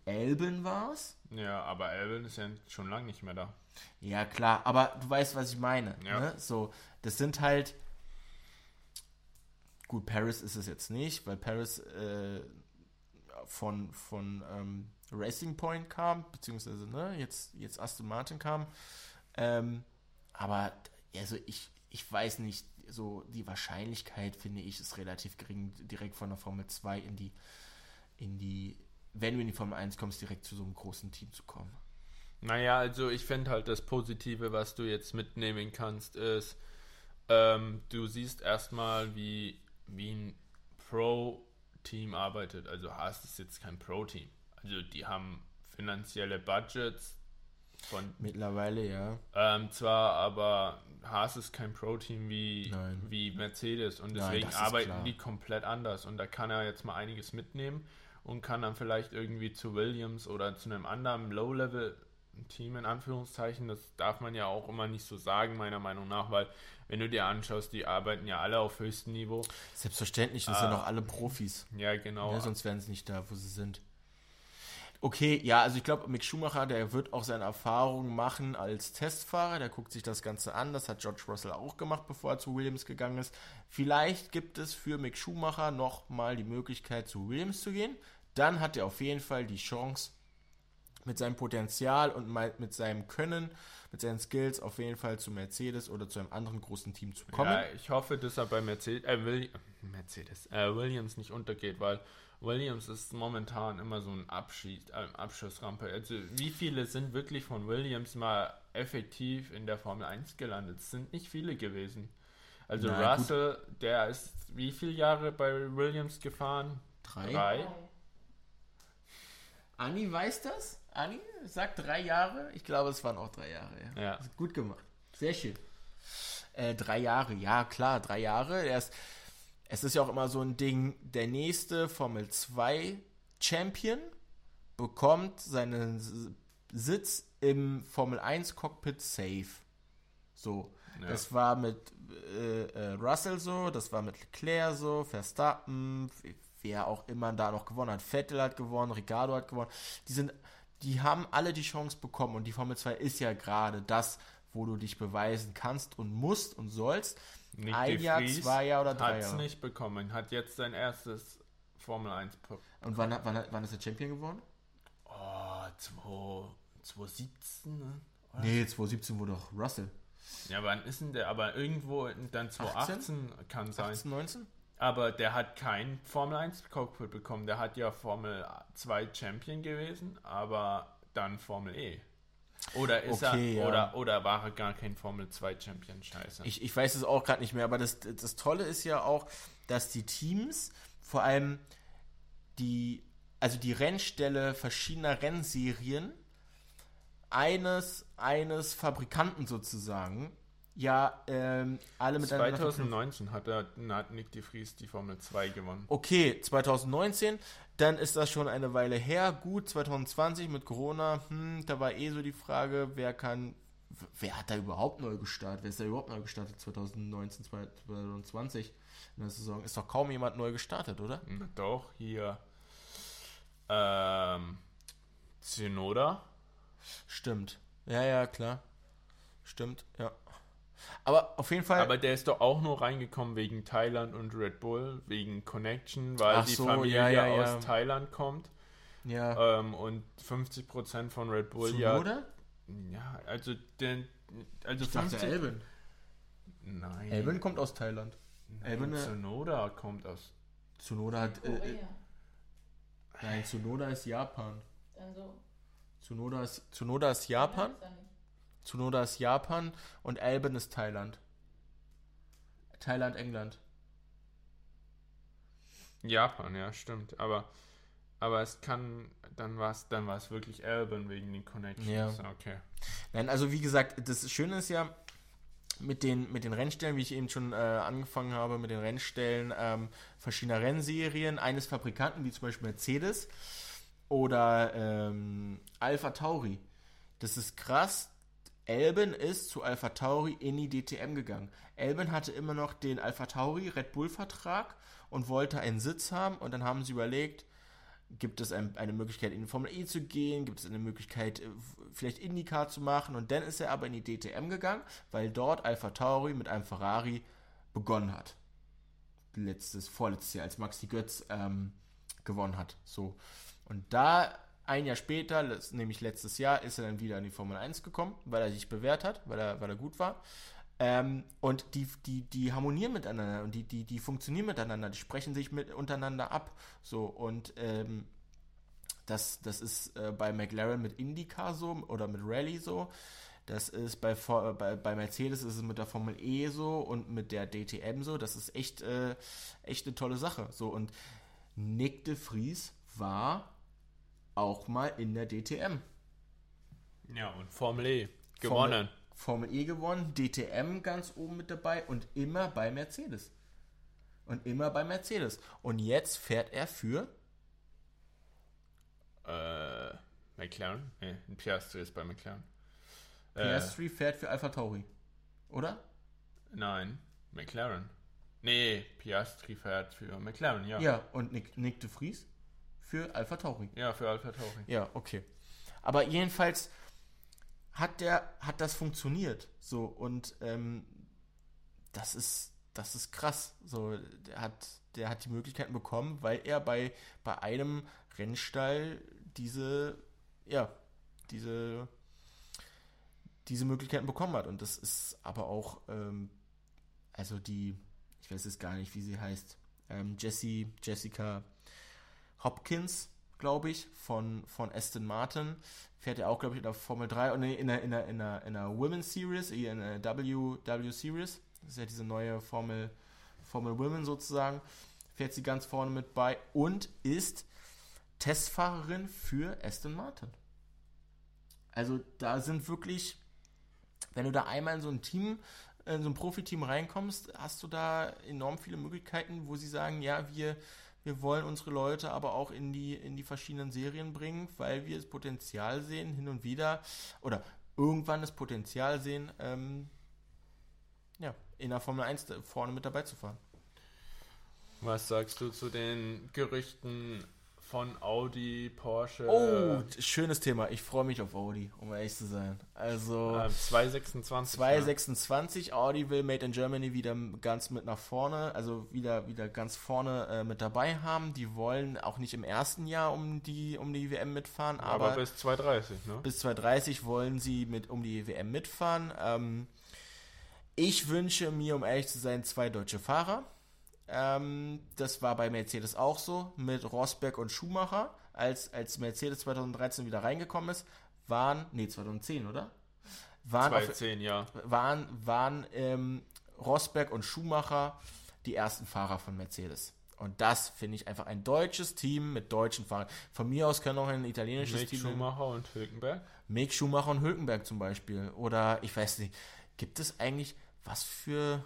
Speaker 2: Albin war's.
Speaker 1: ja, aber Albin ist ja schon lange nicht mehr da.
Speaker 2: Ja, klar, aber du weißt, was ich meine.
Speaker 1: Ja.
Speaker 2: Ne? So, das sind halt. Gut, Paris ist es jetzt nicht, weil Paris äh, von, von ähm, Racing Point kam, beziehungsweise ne, jetzt, jetzt Aston Martin kam. Ähm, aber also ich, ich weiß nicht, so die Wahrscheinlichkeit, finde ich, ist relativ gering, direkt von der Formel 2 in die, in die, wenn du in die Formel 1 kommst, direkt zu so einem großen Team zu kommen.
Speaker 1: Naja, also ich finde halt das Positive, was du jetzt mitnehmen kannst, ist, ähm, du siehst erstmal, wie, wie ein Pro-Team arbeitet. Also Haas ist jetzt kein Pro-Team. Also die haben finanzielle Budgets von
Speaker 2: Mittlerweile, ja.
Speaker 1: ähm, zwar, aber Haas ist kein Pro-Team wie,
Speaker 2: Nein.
Speaker 1: wie Mercedes und
Speaker 2: Nein,
Speaker 1: deswegen
Speaker 2: ist
Speaker 1: arbeiten
Speaker 2: klar.
Speaker 1: die komplett anders und da kann er jetzt mal einiges mitnehmen und kann dann vielleicht irgendwie zu Williams oder zu einem anderen Low-Level-Team in Anführungszeichen, das darf man ja auch immer nicht so sagen, meiner Meinung nach, weil wenn du dir anschaust, die arbeiten ja alle auf höchstem Niveau.
Speaker 2: Selbstverständlich, das
Speaker 1: Ah.
Speaker 2: sind doch alle Profis.
Speaker 1: Ja, genau.
Speaker 2: Ja, sonst wären sie nicht da, wo sie sind. Okay, ja, also ich glaube, Mick Schumacher, der wird auch seine Erfahrungen machen als Testfahrer. Der guckt sich das Ganze an. Das hat George Russell auch gemacht, bevor er zu Williams gegangen ist. Vielleicht gibt es für Mick Schumacher nochmal die Möglichkeit, zu Williams zu gehen. Dann hat er auf jeden Fall die Chance, mit seinem Potenzial und mit seinem Können, mit seinen Skills auf jeden Fall zu Mercedes oder zu einem anderen großen Team zu kommen. Ja,
Speaker 1: ich hoffe, dass er bei Mercedes, äh, Mercedes äh, Williams nicht untergeht, weil Williams ist momentan immer so ein Abschied, äh, Abschussrampe. Also wie viele sind wirklich von Williams mal effektiv in der Formel 1 gelandet? Es sind nicht viele gewesen. Also Na, Russell, gut. der ist wie viele Jahre bei Williams gefahren?
Speaker 2: Drei. Drei. Anni weiß das? Anni sagt drei Jahre? Ich glaube, es waren auch drei Jahre. Ja. ja. Gut gemacht. Sehr schön. Äh, drei Jahre, ja klar, drei Jahre. Er ist, es ist ja auch immer so ein Ding, der nächste Formel 2 Champion bekommt seinen Sitz im Formel 1 Cockpit safe. So. Ja. Das war mit äh, äh, Russell so, das war mit Leclerc so, Verstappen, wer auch immer da noch gewonnen hat. Vettel hat gewonnen, Ricardo hat gewonnen. Die sind, die haben alle die Chance bekommen und die Formel 2 ist ja gerade das, wo du dich beweisen kannst und musst und sollst.
Speaker 1: Nick Ein Jahr, Vries zwei Jahre oder drei Jahre. Hat es nicht bekommen, hat jetzt sein erstes Formel 1
Speaker 2: Und wann, wann, wann ist der Champion geworden?
Speaker 1: Oh, 2017, ne?
Speaker 2: Oder? Nee, 2017 wurde doch Russell.
Speaker 1: Ja, wann ist denn der? Aber irgendwo dann 2018 18? kann sein.
Speaker 2: 18, 19?
Speaker 1: Aber der hat kein Formel 1 Cockpit bekommen. Der hat ja Formel 2 Champion gewesen, aber dann Formel E. Oder ist okay, er, ja. oder, oder war er gar kein Formel 2 Champion? Scheiße.
Speaker 2: Ich, ich weiß es auch gerade nicht mehr, aber das, das Tolle ist ja auch, dass die Teams, vor allem die, also die Rennstelle verschiedener Rennserien, eines, eines Fabrikanten sozusagen, ja ähm, alle
Speaker 1: miteinander. 2019 hat, er, hat Nick de Vries die Formel 2 gewonnen.
Speaker 2: Okay, 2019, dann ist das schon eine Weile her. Gut, 2020 mit Corona, hm, da war eh so die Frage, wer kann, wer hat da überhaupt neu gestartet? Wer ist da überhaupt neu gestartet 2019, 2020 in der Saison? Ist doch kaum jemand neu gestartet, oder?
Speaker 1: Doch, hier. Ähm, Zynoda.
Speaker 2: Stimmt. Ja, ja, klar. Stimmt, ja. Aber auf jeden Fall.
Speaker 1: Aber der ist doch auch nur reingekommen wegen Thailand und Red Bull, wegen Connection, weil Ach die so, Familie ja, ja, ja. aus Thailand kommt. Ja. Ähm, und 50% von Red Bull
Speaker 2: Zunoda?
Speaker 1: ja. Ja, also den. Also
Speaker 2: ich 50, dachte Elben.
Speaker 1: Nein.
Speaker 2: Elben kommt aus Thailand.
Speaker 1: Nein, Elben, Tsunoda kommt aus.
Speaker 2: Tsunoda hat. Äh, äh, nein, Tsunoda ist Japan. Also. Tsunoda ist, Tsunoda ist Japan. Tsunoda ist Japan und Albin ist Thailand. Thailand, England.
Speaker 1: Japan, ja, stimmt. Aber, aber es kann, dann war es dann war's wirklich Albin wegen den Connections. Ja. Okay.
Speaker 2: Nein, also wie gesagt, das Schöne ist ja, mit den, mit den Rennstellen, wie ich eben schon äh, angefangen habe, mit den Rennstellen ähm, verschiedener Rennserien eines Fabrikanten, wie zum Beispiel Mercedes oder ähm, Alpha Tauri. Das ist krass, Elben ist zu Alpha Tauri in die DTM gegangen. Elben hatte immer noch den Alpha Tauri Red Bull Vertrag und wollte einen Sitz haben und dann haben sie überlegt, gibt es ein, eine Möglichkeit in die Formel E zu gehen, gibt es eine Möglichkeit äh, vielleicht IndyCar zu machen und dann ist er aber in die DTM gegangen, weil dort Alpha Tauri mit einem Ferrari begonnen hat. Letztes, vorletztes Jahr, als Maxi Götz ähm, gewonnen hat. So. Und da ein Jahr später, nämlich letztes Jahr, ist er dann wieder in die Formel 1 gekommen, weil er sich bewährt hat, weil er, weil er gut war. Ähm, und die, die, die harmonieren miteinander und die, die, die funktionieren miteinander, die sprechen sich mit untereinander ab. So, und ähm, das, das ist äh, bei McLaren mit IndyCar so oder mit Rallye so. Das ist bei, bei, bei Mercedes ist es mit der Formel E so und mit der DTM so. Das ist echt, äh, echt eine tolle Sache. So, und Nick de Vries war auch mal in der DTM.
Speaker 1: Ja, und Formel E gewonnen.
Speaker 2: Formel, Formel E gewonnen, DTM ganz oben mit dabei und immer bei Mercedes. Und immer bei Mercedes. Und jetzt fährt er für
Speaker 1: äh, McLaren? Nee, Piastri ist bei McLaren.
Speaker 2: Piastri äh, fährt für Alpha Tauri. Oder?
Speaker 1: Nein, McLaren. Nee, Piastri fährt für McLaren, ja.
Speaker 2: Ja, und Nick, Nick de Vries? Für Alpha Tauri.
Speaker 1: Ja, für Alpha Tauri.
Speaker 2: Ja, okay. Aber jedenfalls hat der, hat das funktioniert. So, und ähm, das ist, das ist krass. So, der hat, der hat die Möglichkeiten bekommen, weil er bei, bei einem Rennstall diese, ja, diese, diese Möglichkeiten bekommen hat. Und das ist aber auch, ähm, also die, ich weiß jetzt gar nicht, wie sie heißt, ähm, Jessie, Jessica Hopkins, glaube ich, von, von Aston Martin. Fährt ja auch, glaube ich, in der Formel 3 und in der, in der, in der, in der Women's Series, in der W, w Series. Das ist ja diese neue Formel, Formel Women sozusagen. Fährt sie ganz vorne mit bei und ist Testfahrerin für Aston Martin. Also da sind wirklich, wenn du da einmal in so ein Team, in so ein Profiteam reinkommst, hast du da enorm viele Möglichkeiten, wo sie sagen, ja, wir, wir wollen unsere Leute aber auch in die, in die verschiedenen Serien bringen, weil wir das Potenzial sehen, hin und wieder, oder irgendwann das Potenzial sehen, ähm, ja, in der Formel 1 vorne mit dabei zu fahren.
Speaker 1: Was sagst du zu den Gerüchten von Audi, Porsche.
Speaker 2: Oh, schönes Thema. Ich freue mich auf Audi, um ehrlich zu sein. Also
Speaker 1: äh, 226.
Speaker 2: 226. Ja. Audi will Made in Germany wieder ganz mit nach vorne, also wieder wieder ganz vorne äh, mit dabei haben. Die wollen auch nicht im ersten Jahr um die um die WM mitfahren, aber, aber
Speaker 1: bis 230, ne?
Speaker 2: Bis 230 wollen sie mit um die WM mitfahren. Ähm, ich wünsche mir, um ehrlich zu sein, zwei deutsche Fahrer. Ähm, das war bei Mercedes auch so mit Rosberg und Schumacher, als, als Mercedes 2013 wieder reingekommen ist, waren, nee, 2010, oder?
Speaker 1: Waren 2010, auf, ja.
Speaker 2: Waren, waren ähm, Rosberg und Schumacher die ersten Fahrer von Mercedes. Und das finde ich einfach ein deutsches Team mit deutschen Fahrern. Von mir aus können auch ein italienisches
Speaker 1: Mick
Speaker 2: Team.
Speaker 1: Schumacher und Hülkenberg?
Speaker 2: Mick Schumacher und Hülkenberg zum Beispiel. Oder ich weiß nicht, gibt es eigentlich was für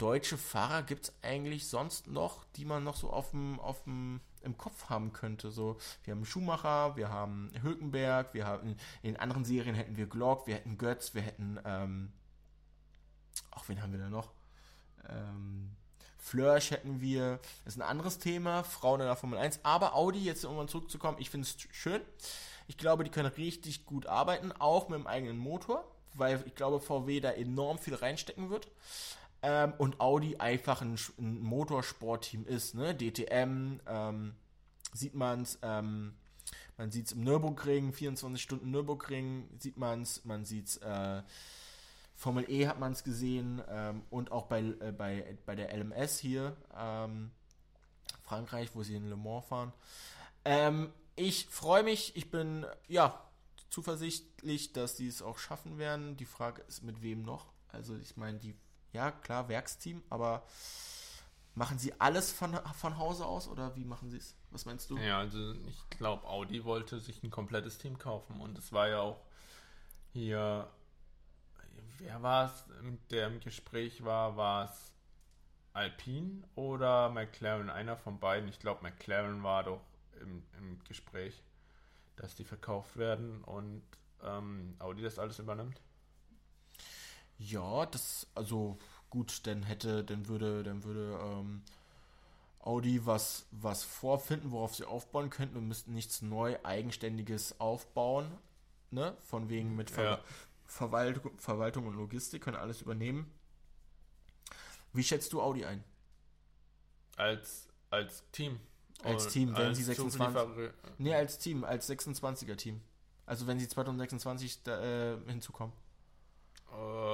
Speaker 2: deutsche Fahrer gibt es eigentlich sonst noch, die man noch so auf dem, im Kopf haben könnte? So, wir haben Schumacher, wir haben Hülkenberg, wir haben in anderen Serien hätten wir Glock, wir hätten Götz, wir hätten, ähm, auch wen haben wir da noch? Ähm, Flörsch hätten wir, das ist ein anderes Thema, Frauen in der Formel 1, aber Audi, jetzt um zurückzukommen, ich finde es schön. Ich glaube, die können richtig gut arbeiten, auch mit dem eigenen Motor, weil ich glaube, VW da enorm viel reinstecken wird ähm, und Audi einfach ein, ein Motorsportteam ist. Ne? DTM ähm, sieht man es, ähm, man sieht es im Nürburgring, 24 Stunden Nürburgring sieht man es, man sieht es, äh, Formel E hat es gesehen ähm, und auch bei, äh, bei, bei der LMS hier, ähm, Frankreich, wo sie in Le Mans fahren. Ähm, ich freue mich, ich bin ja zuversichtlich, dass sie es auch schaffen werden. Die Frage ist, mit wem noch? Also ich meine, die ja, klar, Werksteam, aber machen sie alles von, von Hause aus oder wie machen sie es? Was meinst du?
Speaker 1: Ja, also ich glaube, Audi wollte sich ein komplettes Team kaufen und es war ja auch hier, wer war es, der im Gespräch war, war es Alpine oder McLaren, einer von beiden. Ich glaube, McLaren war doch im, im Gespräch, dass die verkauft werden und ähm, Audi das alles übernimmt.
Speaker 2: Ja, das, also gut, dann hätte, dann würde, dann würde ähm, Audi was, was vorfinden, worauf sie aufbauen könnten und müssten nichts neu eigenständiges aufbauen. Ne? Von wegen mit Ver ja. Verwaltung, Verwaltung und Logistik, können alles übernehmen. Wie schätzt du Audi ein?
Speaker 1: Als, als Team.
Speaker 2: Als Team, wenn als sie 26. Nee, als Team, als 26er Team. Also wenn sie 2026 da, äh, hinzukommen.
Speaker 1: Ähm,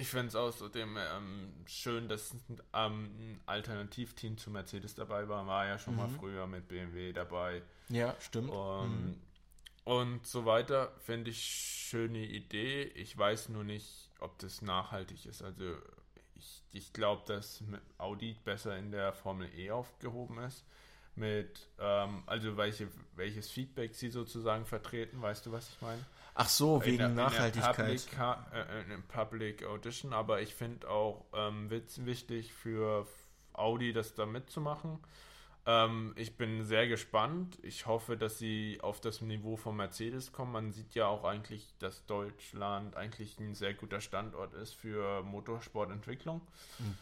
Speaker 1: ich finde es außerdem ähm, schön, dass ähm, ein Alternativteam zu Mercedes dabei war. War ja schon mhm. mal früher mit BMW dabei.
Speaker 2: Ja, stimmt.
Speaker 1: Und, mhm. und so weiter. Finde ich schöne Idee. Ich weiß nur nicht, ob das nachhaltig ist. Also ich, ich glaube, dass Audi besser in der Formel E aufgehoben ist. Mit, ähm, also welche, welches Feedback sie sozusagen vertreten, weißt du, was ich meine?
Speaker 2: Ach so, wegen in Nachhaltigkeit.
Speaker 1: In Public, äh, in Public Audition, aber ich finde auch ähm, wichtig für Audi, das da mitzumachen. Ähm, ich bin sehr gespannt. Ich hoffe, dass sie auf das Niveau von Mercedes kommen. Man sieht ja auch eigentlich, dass Deutschland eigentlich ein sehr guter Standort ist für Motorsportentwicklung.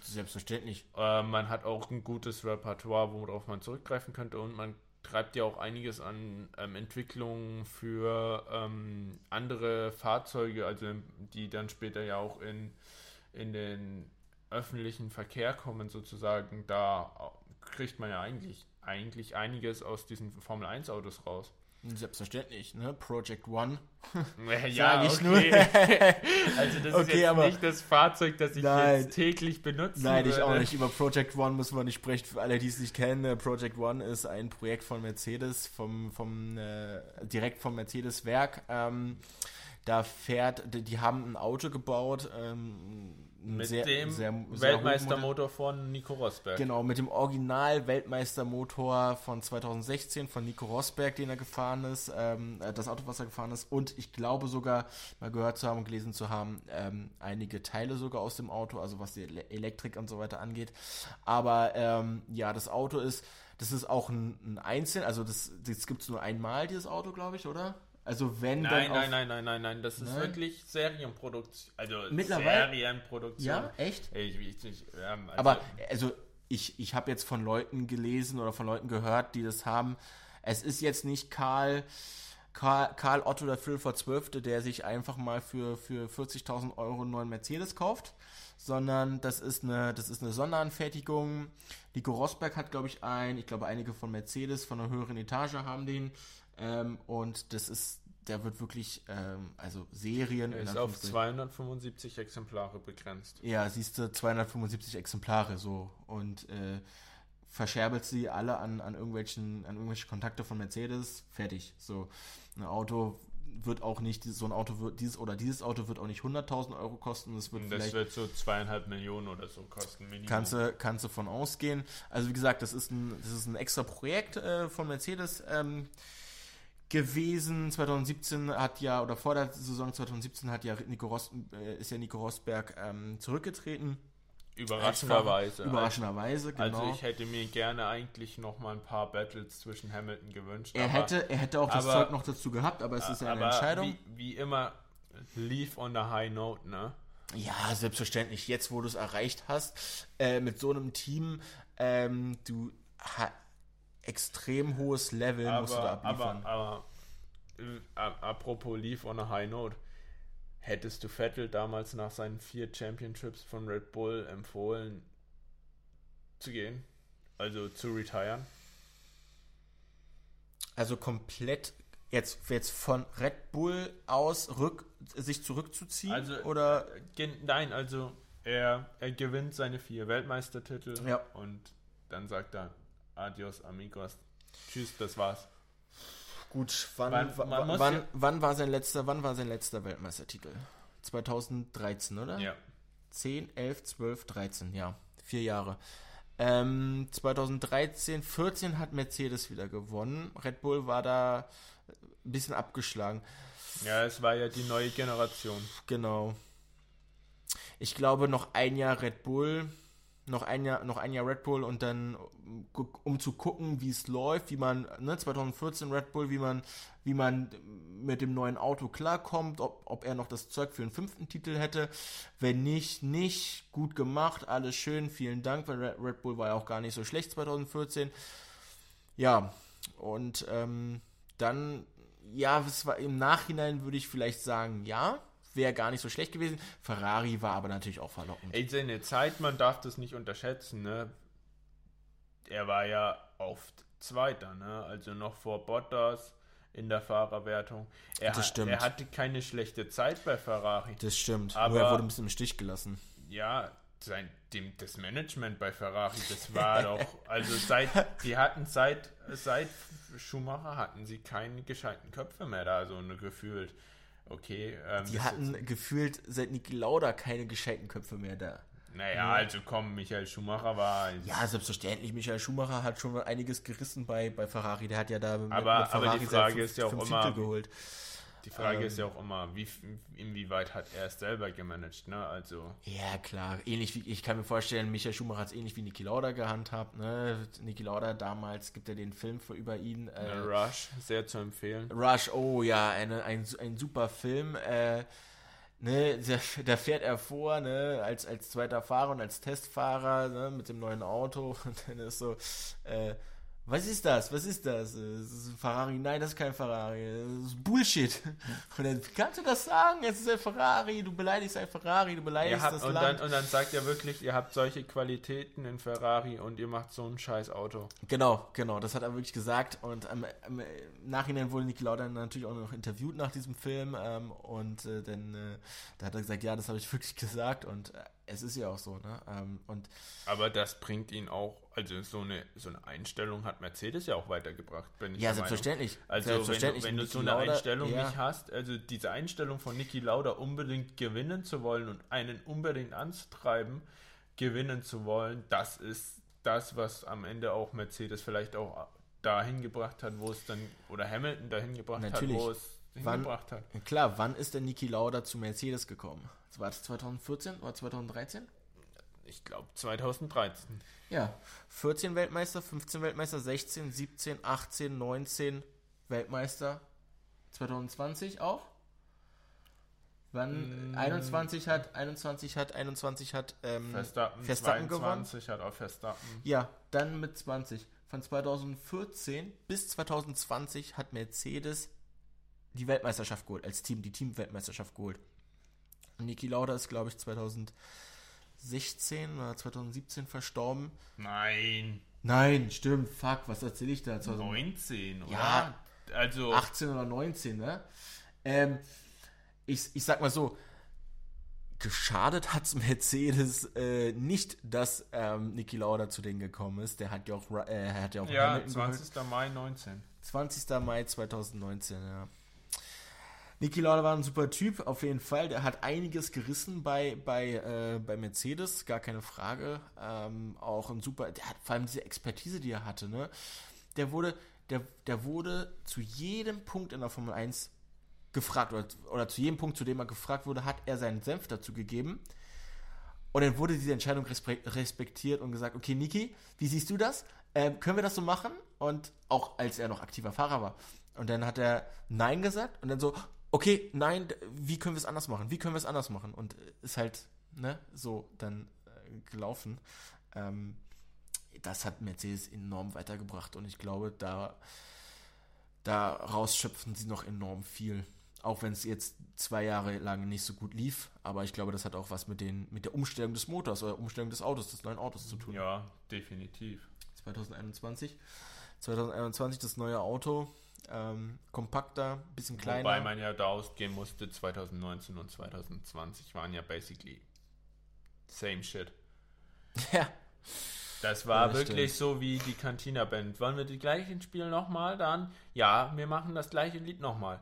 Speaker 2: Selbstverständlich.
Speaker 1: Äh, man hat auch ein gutes Repertoire, worauf man zurückgreifen könnte und man treibt ja auch einiges an ähm, Entwicklungen für ähm, andere Fahrzeuge, also die dann später ja auch in, in den öffentlichen Verkehr kommen sozusagen. Da kriegt man ja eigentlich eigentlich einiges aus diesen Formel 1 Autos raus.
Speaker 2: Selbstverständlich, ne? Project One. <laughs>
Speaker 1: ja,
Speaker 2: ich
Speaker 1: okay.
Speaker 2: nur. <laughs>
Speaker 1: also das ist
Speaker 2: Okay,
Speaker 1: jetzt
Speaker 2: aber-
Speaker 1: nicht das Fahrzeug, das ich
Speaker 2: Nein.
Speaker 1: jetzt täglich benutze.
Speaker 2: Nein, ich auch nicht. Über Project One müssen wir nicht sprechen. Für alle, die es nicht kennen, äh, Project One ist ein Projekt von Mercedes, vom, vom, äh, direkt vom Mercedes-Werk. Ähm, da fährt, die, die haben ein Auto gebaut, ähm,
Speaker 1: Mit
Speaker 2: sehr-
Speaker 1: dem
Speaker 2: sehr- sehr
Speaker 1: Weltmeistermotor von Nico Rosberg.
Speaker 2: Genau, mit dem Original-Weltmeistermotor von 2016 von Nico Rosberg, den er gefahren ist, ähm, äh, das Auto, was er gefahren ist. Und ich glaube sogar, mal gehört zu haben und gelesen zu haben, ähm, einige Teile sogar aus dem Auto, also was die Ele Elektrik und so weiter angeht. Aber ähm, ja, das Auto ist, das ist auch ein, ein Einzel, also das, das gibt es nur einmal, dieses Auto, glaube ich, oder? Also wenn
Speaker 1: Nein,
Speaker 2: dann auf,
Speaker 1: nein, nein, nein, nein, nein, das ist
Speaker 2: Nein?
Speaker 1: wirklich Serienproduktion. Also
Speaker 2: Mittlerweile-
Speaker 1: Serienproduktion.
Speaker 2: Ja, echt?
Speaker 1: Ich, ich, ich, ähm, also,
Speaker 2: Aber also ich, ich habe jetzt von Leuten gelesen oder von Leuten gehört, die das haben. Es ist jetzt nicht Karl, Karl, Karl Otto der Philfer Zwölfte, der sich einfach mal für, für 40.000 Euro einen neuen Mercedes kauft, sondern das ist eine, das ist eine Sonderanfertigung. Nico Rosberg hat, glaube ich, ein, ich glaube, einige von Mercedes von einer höheren Etage haben den. Ähm, und das ist, der wird wirklich, ähm, also Serien.
Speaker 1: er ist auf
Speaker 2: Anführungszeichen-
Speaker 1: 275 Exemplare begrenzt.
Speaker 2: ja, siehst du, 275 Exemplare so und äh, verscherbelt sie alle an, an irgendwelchen, an irgendwelche Kontakte von Mercedes, fertig. So, ein Auto wird auch nicht, so ein Auto wird, dieses oder dieses Auto wird auch nicht 100.000 Euro kosten, das wird
Speaker 1: Und das wird so zweieinhalb Millionen oder so kosten. Minimum.
Speaker 2: kannst du, kannst du von ausgehen. Also wie gesagt, das ist ein, das ist ein extra Projekt äh, von Mercedes, ähm, gewesen. 2017 hat ja, oder vor der Saison 2017 hat ja Nico Ros, äh, ist ja Nico Rosberg ähm, zurückgetreten.
Speaker 1: Überraschenderweise.
Speaker 2: Überraschenderweise, genau.
Speaker 1: Also ich hätte mir gerne eigentlich noch mal ein paar Battles zwischen Hamilton gewünscht.
Speaker 2: er,
Speaker 1: aber-
Speaker 2: hätte, er hätte auch das
Speaker 1: aber-
Speaker 2: Zeug noch dazu gehabt, aber es ist ja eine Entscheidung.
Speaker 1: Wie, wie immer, leave on a high note, ne?
Speaker 2: Ja, selbstverständlich. Jetzt, wo du es erreicht hast, äh, mit so einem Team, ähm, du extrem hohes Level musst du da
Speaker 1: Aber,
Speaker 2: abliefern.
Speaker 1: aber, aber äh, apropos leave on a high note, hättest du Vettel damals nach seinen vier Championships von Red Bull empfohlen zu gehen? Also zu retiren?
Speaker 2: also komplett jetzt, jetzt von Red Bull aus rück, sich zurückzuziehen?
Speaker 1: Also,
Speaker 2: oder
Speaker 1: nein, also er, er gewinnt seine vier Weltmeistertitel
Speaker 2: Ja.
Speaker 1: und dann sagt er Adios amigos. Tschüss, das war's.
Speaker 2: gut, wann,
Speaker 1: Man-
Speaker 2: wa-
Speaker 1: man muss
Speaker 2: wann,
Speaker 1: ja-
Speaker 2: wann war sein letzter, wann war sein letzter Weltmeistertitel? 2013, oder?
Speaker 1: Ja.
Speaker 2: 10, 11, 12, 13, ja. Vier Jahre. Ähm, 2013, 14 hat Mercedes wieder gewonnen. Red Bull war da ein bisschen abgeschlagen.
Speaker 1: Ja, es war ja die neue Generation.
Speaker 2: Genau. Ich glaube, noch ein Jahr Red Bull, noch ein Jahr, noch ein Jahr Red Bull und dann, um, zu gucken, wie es läuft, wie man, ne, 2014 Red Bull, wie man, wie man mit dem neuen Auto klarkommt, ob, ob er noch das Zeug für einen fünften Titel hätte. Wenn nicht, nicht. Gut gemacht, alles schön, vielen Dank, weil Red, Bull war ja auch gar nicht so schlecht 2014. Ja, und ähm, dann, ja, war im Nachhinein würde ich vielleicht sagen, ja, wäre gar nicht so schlecht gewesen. Ferrari war aber natürlich auch verlockend.
Speaker 1: Ey, seine Zeit, man darf das nicht unterschätzen, ne? Er war ja oft Zweiter, ne? Also noch vor Bottas in der Fahrerwertung. Er,
Speaker 2: Das stimmt.
Speaker 1: er hatte keine schlechte Zeit bei Ferrari.
Speaker 2: Das stimmt.
Speaker 1: Aber-
Speaker 2: Nur er wurde ein bisschen im Stich gelassen.
Speaker 1: Ja, sein, dem, das Management bei Ferrari, das war <laughs> doch, also seit, die hatten seit, seit Schumacher hatten sie keine gescheiten Köpfe mehr da, so gefühlt. Okay, ähm,
Speaker 2: Die hatten gefühlt seit Niki Lauda keine gescheiten Köpfe mehr da.
Speaker 1: naja, also komm, Michael Schumacher war,
Speaker 2: Ja, selbstverständlich. Michael Schumacher hat schon einiges gerissen bei, bei Ferrari. Der hat ja da mit,
Speaker 1: Aber-
Speaker 2: mit
Speaker 1: aber die Frage
Speaker 2: fünf-
Speaker 1: ist ja auch immer,
Speaker 2: Titel geholt.
Speaker 1: Die Frage
Speaker 2: Ähm,
Speaker 1: ist ja auch immer, wie, inwieweit hat er es selber gemanagt, ne, also,
Speaker 2: Ja, klar. Ähnlich wie, ich kann mir vorstellen, Michael Schumacher hat es ähnlich wie Niki Lauda gehandhabt. Ne? Niki Lauda damals gibt er den Film für über ihn. Äh,
Speaker 1: ne, Rush, sehr zu empfehlen.
Speaker 2: Rush, oh ja, eine, ein, ein super Film. Äh, ne, da, da fährt er vor, ne, als, als zweiter Fahrer und als Testfahrer, ne, mit dem neuen Auto. <laughs> Und dann ist so, äh, was ist das? Was ist das? Es ist Ferrari. Nein, das ist kein Ferrari. Das ist Bullshit. <laughs> Und dann, wie kannst du das sagen? Es ist ein Ferrari. Du beleidigst ein Ferrari. Du beleidigst
Speaker 1: habt,
Speaker 2: das
Speaker 1: und
Speaker 2: Land.
Speaker 1: Dann, und dann sagt er wirklich, ihr habt solche Qualitäten in Ferrari und ihr macht so ein scheiß Auto.
Speaker 2: Genau, genau. Das hat er wirklich gesagt. Und ähm, im Nachhinein wurde Niki Lauda natürlich auch noch interviewt nach diesem Film. Ähm, und äh, dann äh, da hat er gesagt, ja, das habe ich <laughs> wirklich gesagt. Und äh, es ist ja auch so, ne? Ähm, und
Speaker 1: Aber das bringt ihn auch, also so eine, so eine Einstellung hat Mercedes ja auch weitergebracht, bin ich
Speaker 2: ja,
Speaker 1: der Meinung.
Speaker 2: selbstverständlich.
Speaker 1: Also
Speaker 2: selbstverständlich.
Speaker 1: wenn du, wenn du so eine
Speaker 2: Lauda,
Speaker 1: Einstellung
Speaker 2: ja.
Speaker 1: nicht hast, also diese Einstellung von Niki Lauda unbedingt gewinnen zu wollen und einen unbedingt anzutreiben, gewinnen zu wollen, das ist das, was am Ende auch Mercedes vielleicht auch dahin gebracht hat, wo es dann, oder Hamilton dahin gebracht
Speaker 2: Natürlich.
Speaker 1: hat, wo es
Speaker 2: Wann-
Speaker 1: hingebracht hat.
Speaker 2: Klar, wann ist denn Niki Lauda zu Mercedes gekommen? War das 2014 oder 2013?
Speaker 1: Ich glaube 2013.
Speaker 2: Ja, 14 Weltmeister, 15 Weltmeister, 16, 17, 18, 19 Weltmeister, 2020 auch. Wann?
Speaker 1: Mm.
Speaker 2: 21 hat, 21 hat, 21 hat ähm,
Speaker 1: Verstappen,
Speaker 2: Verstappen gewonnen.
Speaker 1: 22 hat auch Verstappen.
Speaker 2: Ja, dann mit 20. Von 2014 bis 2020 hat Mercedes die Weltmeisterschaft geholt, als Team, die Teamweltmeisterschaft geholt. Niki Lauda ist, glaube ich, 2016 oder 2017 verstorben.
Speaker 1: Nein,
Speaker 2: Nein, stimmt, fuck, was erzähle ich da? 2018
Speaker 1: 19, oder?
Speaker 2: Ja.
Speaker 1: Also,
Speaker 2: oder 19, ne? Ähm, ich, ich sag mal so, geschadet hat Mercedes äh, nicht, dass ähm, Niki Lauda zu denen gekommen ist. Der hat ja auch, äh, er hat ja auch
Speaker 1: ja,
Speaker 2: Hamilton geholt.
Speaker 1: 20. Mai 19.
Speaker 2: 20. Mai 2019, ja. Niki Lauda war ein super Typ, auf jeden Fall. Der hat einiges gerissen bei, bei, äh, bei Mercedes, gar keine Frage. Ähm, auch ein super, der hat vor allem diese Expertise, die er hatte, ne? Der wurde, der, der wurde zu jedem Punkt in der Formel 1 gefragt, oder, oder zu jedem Punkt, zu dem er gefragt wurde, hat er seinen Senf dazu gegeben. Und dann wurde diese Entscheidung respe- respektiert und gesagt, okay, Niki, wie siehst du das? Ähm, können wir das so machen? Und auch als er noch aktiver Fahrer war. Und dann hat er Nein gesagt und dann so, okay, nein, wie können wir es anders machen? Wie können wir es anders machen? Und äh, ist halt, ne, so dann äh, gelaufen. Ähm, das hat Mercedes enorm weitergebracht und ich glaube, da daraus schöpfen sie noch enorm viel. Auch wenn es jetzt zwei Jahre lang nicht so gut lief, aber ich glaube, das hat auch was mit, den, mit der Umstellung des Motors oder Umstellung des Autos, des neuen Autos zu tun.
Speaker 1: Ja, definitiv.
Speaker 2: 2021. 2021 das neue Auto, ähm, kompakter, bisschen kleiner.
Speaker 1: Wobei man ja da ausgehen musste, 2019 und 2020 waren ja basically same shit. <laughs>
Speaker 2: ja,
Speaker 1: Das war
Speaker 2: Ja, das
Speaker 1: wirklich so wie die Cantina Band. Wollen wir die gleichen spielen nochmal dann? Ja, wir machen das gleiche Lied nochmal.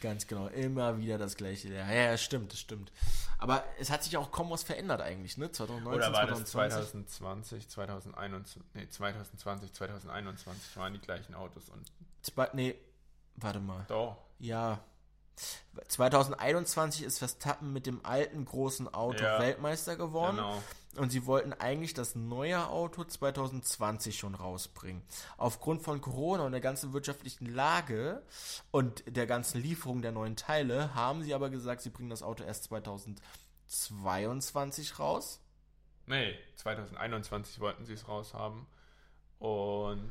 Speaker 2: ganz genau. Immer wieder das gleiche. Ja, ja, stimmt, das stimmt. Aber es hat sich auch kaum was verändert eigentlich, ne? 2019,
Speaker 1: Oder war das
Speaker 2: 2020.
Speaker 1: 2020, 2021, nee, 2020, 2021 waren die gleichen Autos und
Speaker 2: Zwei, nee, warte mal.
Speaker 1: doch.
Speaker 2: Ja. 2021 ist Verstappen mit dem alten großen Auto
Speaker 1: Ja,
Speaker 2: Weltmeister geworden.
Speaker 1: Genau.
Speaker 2: Und sie wollten eigentlich das neue Auto 2020 schon rausbringen. Aufgrund von Corona und der ganzen wirtschaftlichen Lage und der ganzen Lieferung der neuen Teile haben sie aber gesagt, sie bringen das Auto erst 2022 raus.
Speaker 1: Nee, 2021 wollten sie es raushaben. Und.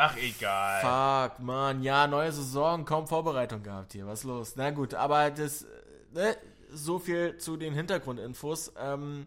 Speaker 1: Ach, egal.
Speaker 2: Fuck, Mann, ja, neue Saison, kaum Vorbereitung gehabt hier. Was los? Na gut, aber das, äh, ne, so viel zu den Hintergrundinfos. Ähm,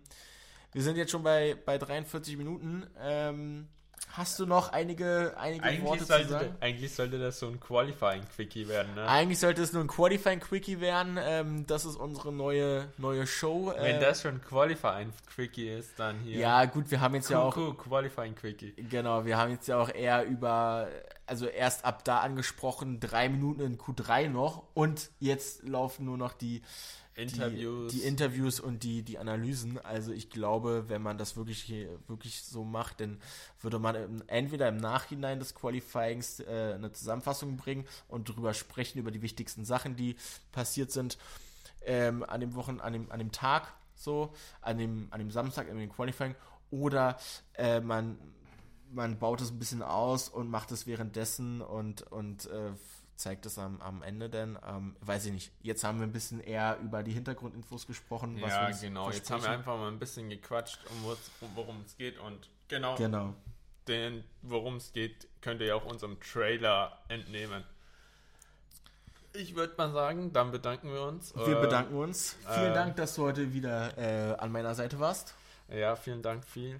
Speaker 2: wir sind jetzt schon bei, bei 43 Minuten. Ähm, hast du noch einige, einige
Speaker 1: Eigentlich
Speaker 2: Worte zu
Speaker 1: sollte,
Speaker 2: sagen?
Speaker 1: eigentlich sollte das so ein Qualifying-Quickie werden, ne?
Speaker 2: Eigentlich sollte es nur ein Qualifying-Quickie werden. Ähm, das ist unsere neue, neue Show.
Speaker 1: Wenn
Speaker 2: Äh,
Speaker 1: das schon Qualifying-Quickie ist, dann hier.
Speaker 2: ja, gut, wir haben jetzt ja auch
Speaker 1: Cool, Qualifying-Quickie.
Speaker 2: Genau, wir haben jetzt ja auch eher über, also erst ab da angesprochen, drei Minuten in Q3 noch und jetzt laufen nur noch die
Speaker 1: Interviews.
Speaker 2: die, die Interviews und die, die Analysen. Also ich glaube, wenn man das wirklich wirklich so macht, dann würde man entweder im Nachhinein des Qualifyings äh, eine Zusammenfassung bringen und darüber sprechen, über die wichtigsten Sachen, die passiert sind ähm, an dem Wochen, an dem, an dem Tag so, an dem, an dem Samstag in dem Qualifying oder äh, man, man baut es ein bisschen aus und macht es währenddessen und, und äh, zeigt es am, am Ende denn, ähm, weiß ich nicht. Jetzt haben wir ein bisschen eher über die Hintergrundinfos gesprochen. was wir
Speaker 1: Ja, genau. Jetzt haben wir einfach mal ein bisschen gequatscht, um um worum es geht und genau,
Speaker 2: Genau.
Speaker 1: den, worum es geht, könnt ihr ja auch unserem Trailer entnehmen. Ich würde mal sagen, dann bedanken wir uns.
Speaker 2: Wir
Speaker 1: Äh,
Speaker 2: bedanken uns. Vielen
Speaker 1: äh,
Speaker 2: Dank, dass du heute wieder äh, an meiner Seite warst.
Speaker 1: Ja, vielen Dank, viel.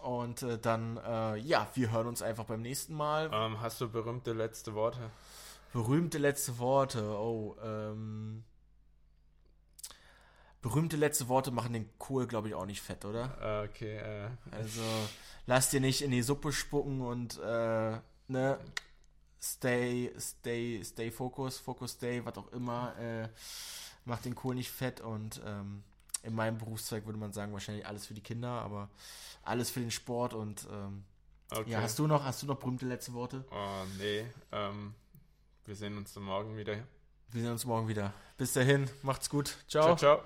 Speaker 2: Und äh, dann, äh, ja, wir hören uns einfach beim nächsten Mal.
Speaker 1: Ähm, hast du berühmte letzte Worte?
Speaker 2: Berühmte letzte Worte. Oh, ähm. Berühmte letzte Worte machen den Kohl, glaube ich, auch nicht fett, oder?
Speaker 1: Äh, okay, äh,
Speaker 2: Also, lass dir nicht in die Suppe spucken und, äh, ne, stay, stay, stay focus, focus stay, was auch immer, äh, macht den Kohl nicht fett und, ähm, in meinem Berufszweig würde man sagen, wahrscheinlich alles für die Kinder, aber alles für den Sport und, ähm,
Speaker 1: okay.
Speaker 2: ja, hast du noch, hast du noch berühmte letzte Worte?
Speaker 1: Oh, nee, ähm, wir sehen uns morgen wieder.
Speaker 2: Wir sehen uns morgen wieder. Bis dahin, macht's gut.
Speaker 1: ciao. ciao.